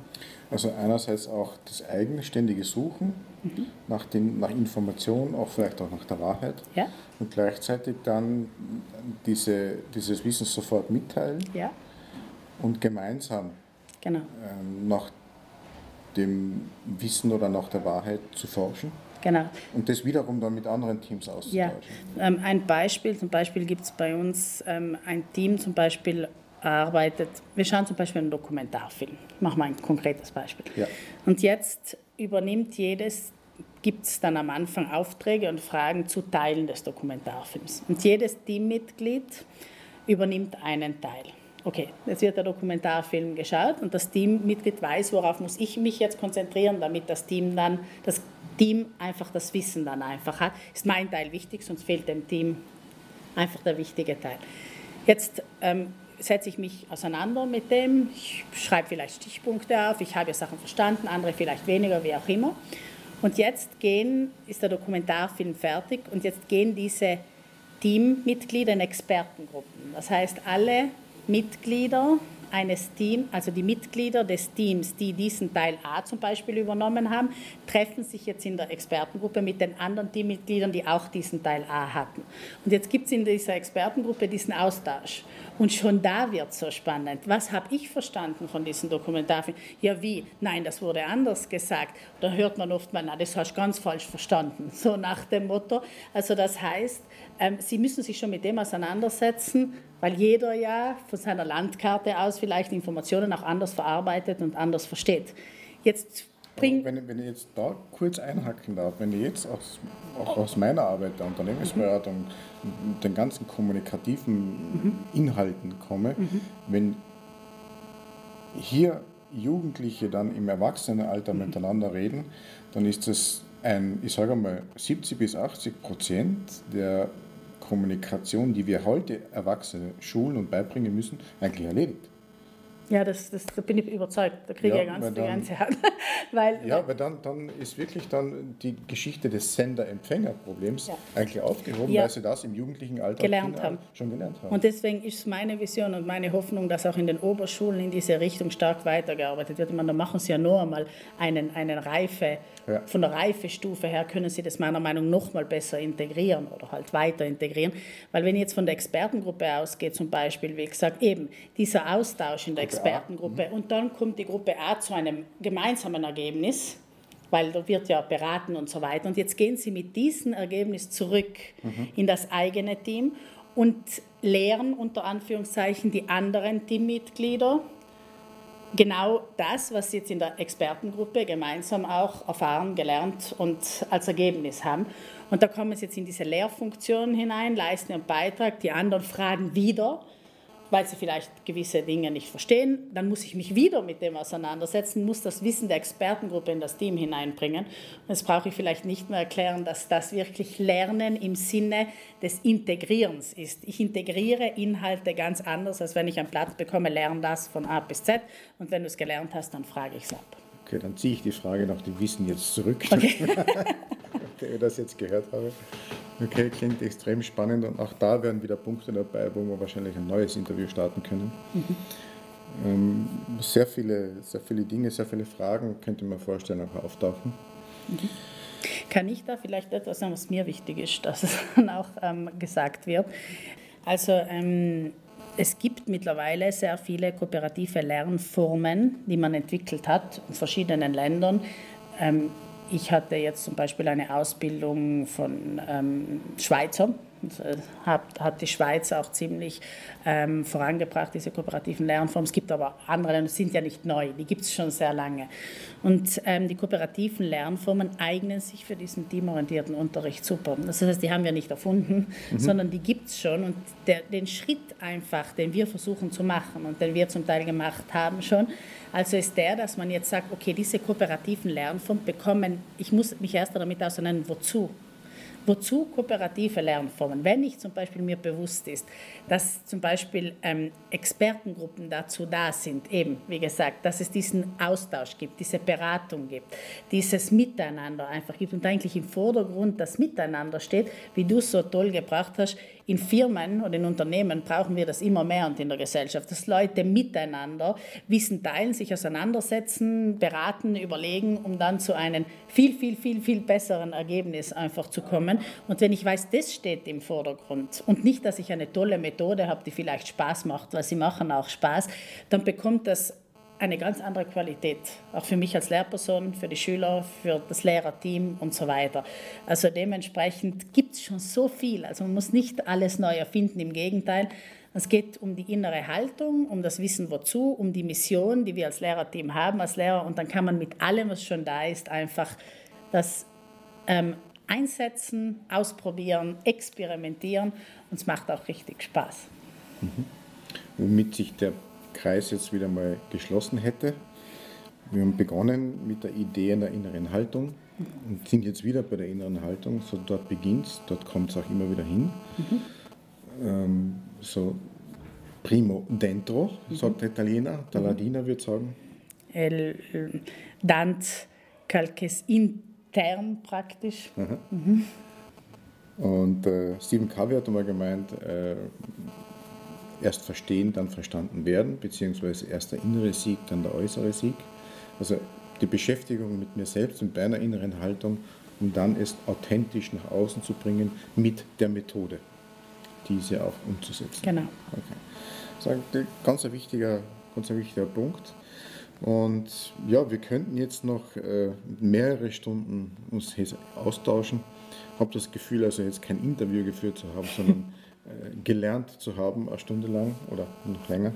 Also einerseits auch das eigenständige Suchen mhm. nach, den, nach Informationen, auch vielleicht auch nach der Wahrheit. Ja. Und gleichzeitig dann diese, dieses Wissen sofort mitteilen ja. und gemeinsam genau. ähm, nach dem Wissen oder nach der Wahrheit zu forschen. Genau. Und das wiederum dann mit anderen Teams auszutauschen. Ja. Ähm, ein Beispiel, zum Beispiel gibt es bei uns ähm, ein Team, zum Beispiel arbeitet, wir schauen zum Beispiel einen Dokumentarfilm. Ich mache mal ein konkretes Beispiel. Ja. Und jetzt übernimmt jedes, gibt es dann am Anfang Aufträge und Fragen zu Teilen des Dokumentarfilms. Und jedes Teammitglied übernimmt einen Teil okay, jetzt wird der Dokumentarfilm geschaut und das Teammitglied weiß, worauf muss ich mich jetzt konzentrieren, damit das Team dann, das Team einfach das Wissen dann einfach hat. Ist mein Teil wichtig, sonst fehlt dem Team einfach der wichtige Teil. Jetzt ähm, setze ich mich auseinander mit dem, ich schreibe vielleicht Stichpunkte auf, ich habe ja Sachen verstanden, andere vielleicht weniger, wie auch immer. Und jetzt gehen, ist der Dokumentarfilm fertig und jetzt gehen diese Teammitglieder in Expertengruppen. Das heißt, alle Mitglieder eines Teams, also die Mitglieder des Teams, die diesen Teil A zum Beispiel übernommen haben, treffen sich jetzt in der Expertengruppe mit den anderen Teammitgliedern, die auch diesen Teil A hatten. Und jetzt gibt es in dieser Expertengruppe diesen Austausch. Und schon da wird es so spannend. Was habe ich verstanden von diesen Dokumentarfilmen? Ja, wie? Nein, das wurde anders gesagt. Da hört man oft mal, na, das hast du ganz falsch verstanden. So nach dem Motto. Also das heißt, Sie müssen sich schon mit dem auseinandersetzen, weil jeder ja von seiner Landkarte aus vielleicht Informationen auch anders verarbeitet und anders versteht. Jetzt bringt. Wenn, wenn ich jetzt da kurz einhacken darf, wenn ich jetzt aus, auch aus meiner Arbeit der Unternehmensberatung mhm. den ganzen kommunikativen mhm. Inhalten komme, mhm. wenn hier Jugendliche dann im Erwachsenenalter mhm. miteinander reden, dann ist das ein, ich sage mal, 70 bis 80 Prozent der Kommunikation, die wir heute Erwachsene schulen und beibringen müssen, eigentlich erledigt. Ja, das, das, da bin ich überzeugt. Da kriege ja, ich ganz die ganze Hand. weil, ja, weil dann, dann ist wirklich dann die Geschichte des Sender-Empfänger-Problems ja. eigentlich aufgehoben, ja. weil sie das im jugendlichen Alter gelernt haben. schon gelernt haben. Und deswegen ist meine Vision und meine Hoffnung, dass auch in den Oberschulen in diese Richtung stark weitergearbeitet wird. Ich meine, da machen sie ja nur einmal einen, einen Reife, ja. von der Reifestufe her können sie das meiner Meinung nach noch mal besser integrieren oder halt weiter integrieren. Weil wenn ich jetzt von der Expertengruppe ausgehe, zum Beispiel, wie gesagt, eben dieser Austausch in der Gruppe Expertengruppe. Mhm. und dann kommt die Gruppe A zu einem gemeinsamen Ergebnis, weil da wird ja beraten und so weiter. Und jetzt gehen sie mit diesem Ergebnis zurück mhm. in das eigene Team und lehren unter Anführungszeichen die anderen Teammitglieder genau das, was sie jetzt in der Expertengruppe gemeinsam auch erfahren, gelernt und als Ergebnis haben. Und da kommen sie jetzt in diese Lehrfunktion hinein, leisten ihren Beitrag, die anderen fragen wieder weil sie vielleicht gewisse Dinge nicht verstehen. Dann muss ich mich wieder mit dem auseinandersetzen, muss das Wissen der Expertengruppe in das Team hineinbringen. Und jetzt brauche ich vielleicht nicht mehr erklären, dass das wirklich Lernen im Sinne des Integrierens ist. Ich integriere Inhalte ganz anders, als wenn ich einen Platz bekomme, lerne das von A bis Z und wenn du es gelernt hast, dann frage ich es ab. Okay, dann ziehe ich die Frage nach dem Wissen jetzt zurück, okay. nachdem ich das jetzt gehört habe. Okay, klingt extrem spannend und auch da werden wieder Punkte dabei, wo wir wahrscheinlich ein neues Interview starten können. Mhm. Ähm, sehr, viele, sehr viele Dinge, sehr viele Fragen könnte man vorstellen, auch auftauchen. Mhm. Kann ich da vielleicht etwas sagen, was mir wichtig ist, dass es dann auch ähm, gesagt wird? Also ähm, es gibt mittlerweile sehr viele kooperative Lernformen, die man entwickelt hat in verschiedenen Ländern. Ähm, ich hatte jetzt zum Beispiel eine Ausbildung von ähm, Schweizer äh, hat, hat die Schweiz auch ziemlich ähm, vorangebracht, diese kooperativen Lernformen. Es gibt aber andere, die sind ja nicht neu, die gibt es schon sehr lange. Und ähm, die kooperativen Lernformen eignen sich für diesen teamorientierten Unterricht super. Das heißt, die haben wir nicht erfunden, mhm. sondern die gibt es schon. Und der, den Schritt einfach, den wir versuchen zu machen und den wir zum Teil gemacht haben schon, also ist der, dass man jetzt sagt, okay, diese kooperativen Lernformen bekommen, ich muss mich erst damit auseinandersetzen, wozu Wozu kooperative Lernformen? Wenn ich zum Beispiel mir bewusst ist, dass zum Beispiel ähm, Expertengruppen dazu da sind, eben wie gesagt, dass es diesen Austausch gibt, diese Beratung gibt, dieses Miteinander einfach gibt und eigentlich im Vordergrund das Miteinander steht, wie du so toll gebracht hast, in Firmen oder in Unternehmen brauchen wir das immer mehr und in der Gesellschaft, dass Leute miteinander Wissen teilen, sich auseinandersetzen, beraten, überlegen, um dann zu einem viel, viel, viel, viel besseren Ergebnis einfach zu kommen. Und wenn ich weiß, das steht im Vordergrund und nicht, dass ich eine tolle Methode habe, die vielleicht Spaß macht, weil sie machen auch Spaß, dann bekommt das eine ganz andere Qualität, auch für mich als Lehrperson, für die Schüler, für das Lehrerteam und so weiter. Also dementsprechend gibt es schon so viel. Also man muss nicht alles neu erfinden, im Gegenteil. Es geht um die innere Haltung, um das Wissen wozu, um die Mission, die wir als Lehrerteam haben, als Lehrer. Und dann kann man mit allem, was schon da ist, einfach das ähm, einsetzen, ausprobieren, experimentieren. Und es macht auch richtig Spaß. Mhm. Womit sich der Kreis jetzt wieder mal geschlossen hätte. Wir haben begonnen mit der Idee einer inneren Haltung und sind jetzt wieder bei der inneren Haltung. So dort beginnt es, dort kommt es auch immer wieder hin. Mhm. Ähm, so primo dentro, mhm. sagt der Italiener, der Ladiner würde sagen. El dant calques intern praktisch. Mhm. Und äh, Stephen Covey hat einmal gemeint, äh, erst verstehen, dann verstanden werden, beziehungsweise erst der innere Sieg, dann der äußere Sieg. Also die Beschäftigung mit mir selbst und meiner inneren Haltung, um dann es authentisch nach außen zu bringen mit der Methode, diese auch umzusetzen. Genau. Okay. Das ist ein ganz ein wichtiger, ganz ein wichtiger Punkt. Und ja, wir könnten jetzt noch äh, mehrere Stunden uns austauschen. Ich habe das Gefühl, also jetzt kein Interview geführt zu haben, sondern äh, gelernt zu haben, eine Stunde lang oder noch länger.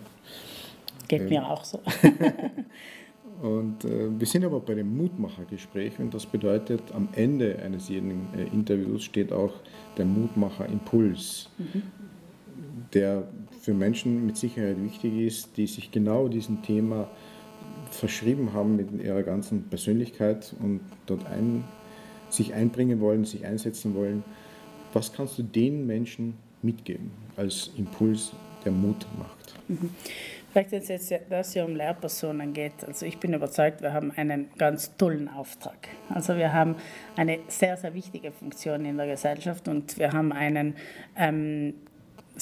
Geht ähm, mir auch so. und äh, wir sind aber bei dem Mutmachergespräch und das bedeutet, am Ende eines jeden äh, Interviews steht auch der Mutmacherimpuls, mhm. der für Menschen mit Sicherheit wichtig ist, die sich genau diesem Thema verschrieben haben mit ihrer ganzen Persönlichkeit und dort ein, sich einbringen wollen, sich einsetzen wollen. Was kannst du den Menschen mitgeben als Impuls, der Mut macht? Mhm. Vielleicht jetzt, jetzt, dass es um Lehrpersonen geht. Also ich bin überzeugt, wir haben einen ganz tollen Auftrag. Also wir haben eine sehr, sehr wichtige Funktion in der Gesellschaft und wir haben einen ähm,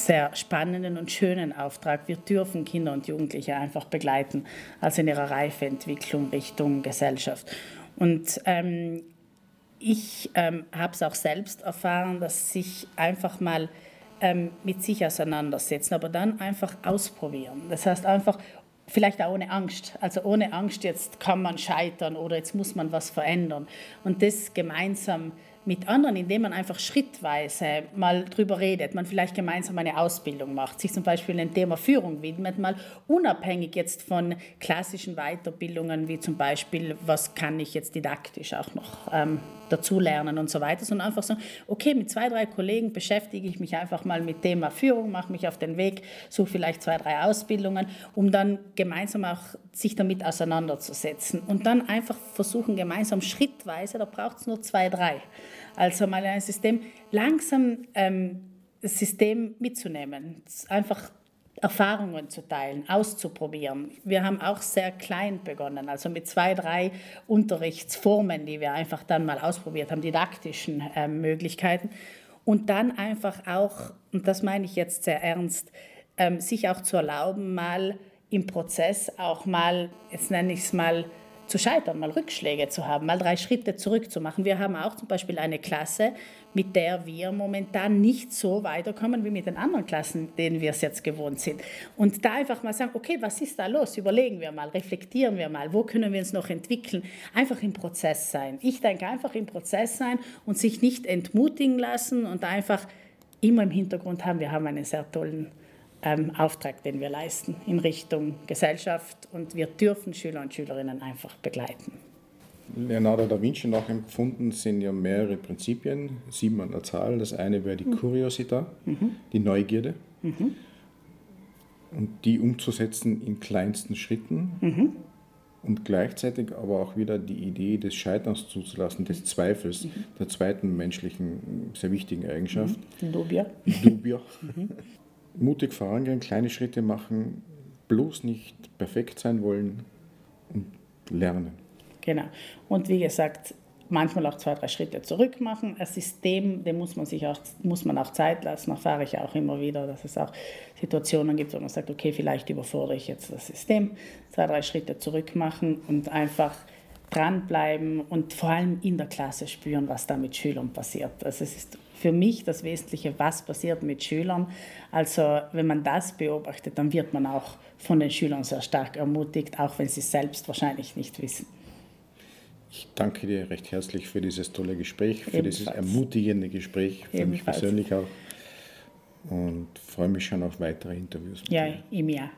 sehr spannenden und schönen Auftrag. Wir dürfen Kinder und Jugendliche einfach begleiten, also in ihrer Reifeentwicklung Richtung Gesellschaft. Und ähm, ich ähm, habe es auch selbst erfahren, dass sich einfach mal ähm, mit sich auseinandersetzen, aber dann einfach ausprobieren. Das heißt einfach, vielleicht auch ohne Angst. Also ohne Angst, jetzt kann man scheitern oder jetzt muss man was verändern. Und das gemeinsam mit anderen, indem man einfach schrittweise mal drüber redet, man vielleicht gemeinsam eine Ausbildung macht, sich zum Beispiel dem Thema Führung widmet, mal unabhängig jetzt von klassischen Weiterbildungen wie zum Beispiel, was kann ich jetzt didaktisch auch noch ähm, dazulernen und so weiter, sondern einfach so, okay, mit zwei, drei Kollegen beschäftige ich mich einfach mal mit Thema Führung, mache mich auf den Weg, suche vielleicht zwei, drei Ausbildungen, um dann gemeinsam auch sich damit auseinanderzusetzen und dann einfach versuchen, gemeinsam schrittweise, da braucht es nur zwei, drei, also mal ein System, langsam ähm, das System mitzunehmen, einfach Erfahrungen zu teilen, auszuprobieren. Wir haben auch sehr klein begonnen, also mit zwei, drei Unterrichtsformen, die wir einfach dann mal ausprobiert haben, didaktischen äh, Möglichkeiten. Und dann einfach auch, und das meine ich jetzt sehr ernst, ähm, sich auch zu erlauben, mal im Prozess auch mal, jetzt nenne ich es mal, zu scheitern, mal Rückschläge zu haben, mal drei Schritte zurückzumachen. Wir haben auch zum Beispiel eine Klasse, mit der wir momentan nicht so weiterkommen wie mit den anderen Klassen, denen wir es jetzt gewohnt sind. Und da einfach mal sagen, okay, was ist da los? Überlegen wir mal, reflektieren wir mal, wo können wir uns noch entwickeln? Einfach im Prozess sein. Ich denke einfach im Prozess sein und sich nicht entmutigen lassen und einfach immer im Hintergrund haben, wir haben einen sehr tollen ähm, Auftrag, den wir leisten in Richtung Gesellschaft und wir dürfen Schüler und Schülerinnen einfach begleiten. Leonardo da Vinci nachempfunden sind ja mehrere Prinzipien, sieben an der Zahl. Das eine wäre die mhm. Curiosità, mhm. die Neugierde. Mhm. Und die umzusetzen in kleinsten Schritten mhm. und gleichzeitig aber auch wieder die Idee des Scheiterns zuzulassen, des Zweifels, mhm. der zweiten menschlichen, sehr wichtigen Eigenschaft. Mhm. Dubia. Dubia mutig vorangehen, kleine Schritte machen, bloß nicht perfekt sein wollen und lernen. Genau. Und wie gesagt, manchmal auch zwei, drei Schritte zurück machen. Ein System, dem muss man sich auch, muss man auch Zeit lassen, erfahre ich auch immer wieder, dass es auch Situationen gibt, wo man sagt, okay, vielleicht überfordere ich jetzt das System, zwei, drei Schritte zurück machen und einfach dranbleiben und vor allem in der Klasse spüren, was da mit Schülern passiert. Also es ist für mich das Wesentliche, was passiert mit Schülern. Also wenn man das beobachtet, dann wird man auch von den Schülern sehr stark ermutigt, auch wenn sie es selbst wahrscheinlich nicht wissen. Ich danke dir recht herzlich für dieses tolle Gespräch, für Ebenfalls. dieses ermutigende Gespräch, für Ebenfalls. mich persönlich auch. Und freue mich schon auf weitere Interviews. ja, ihm ja.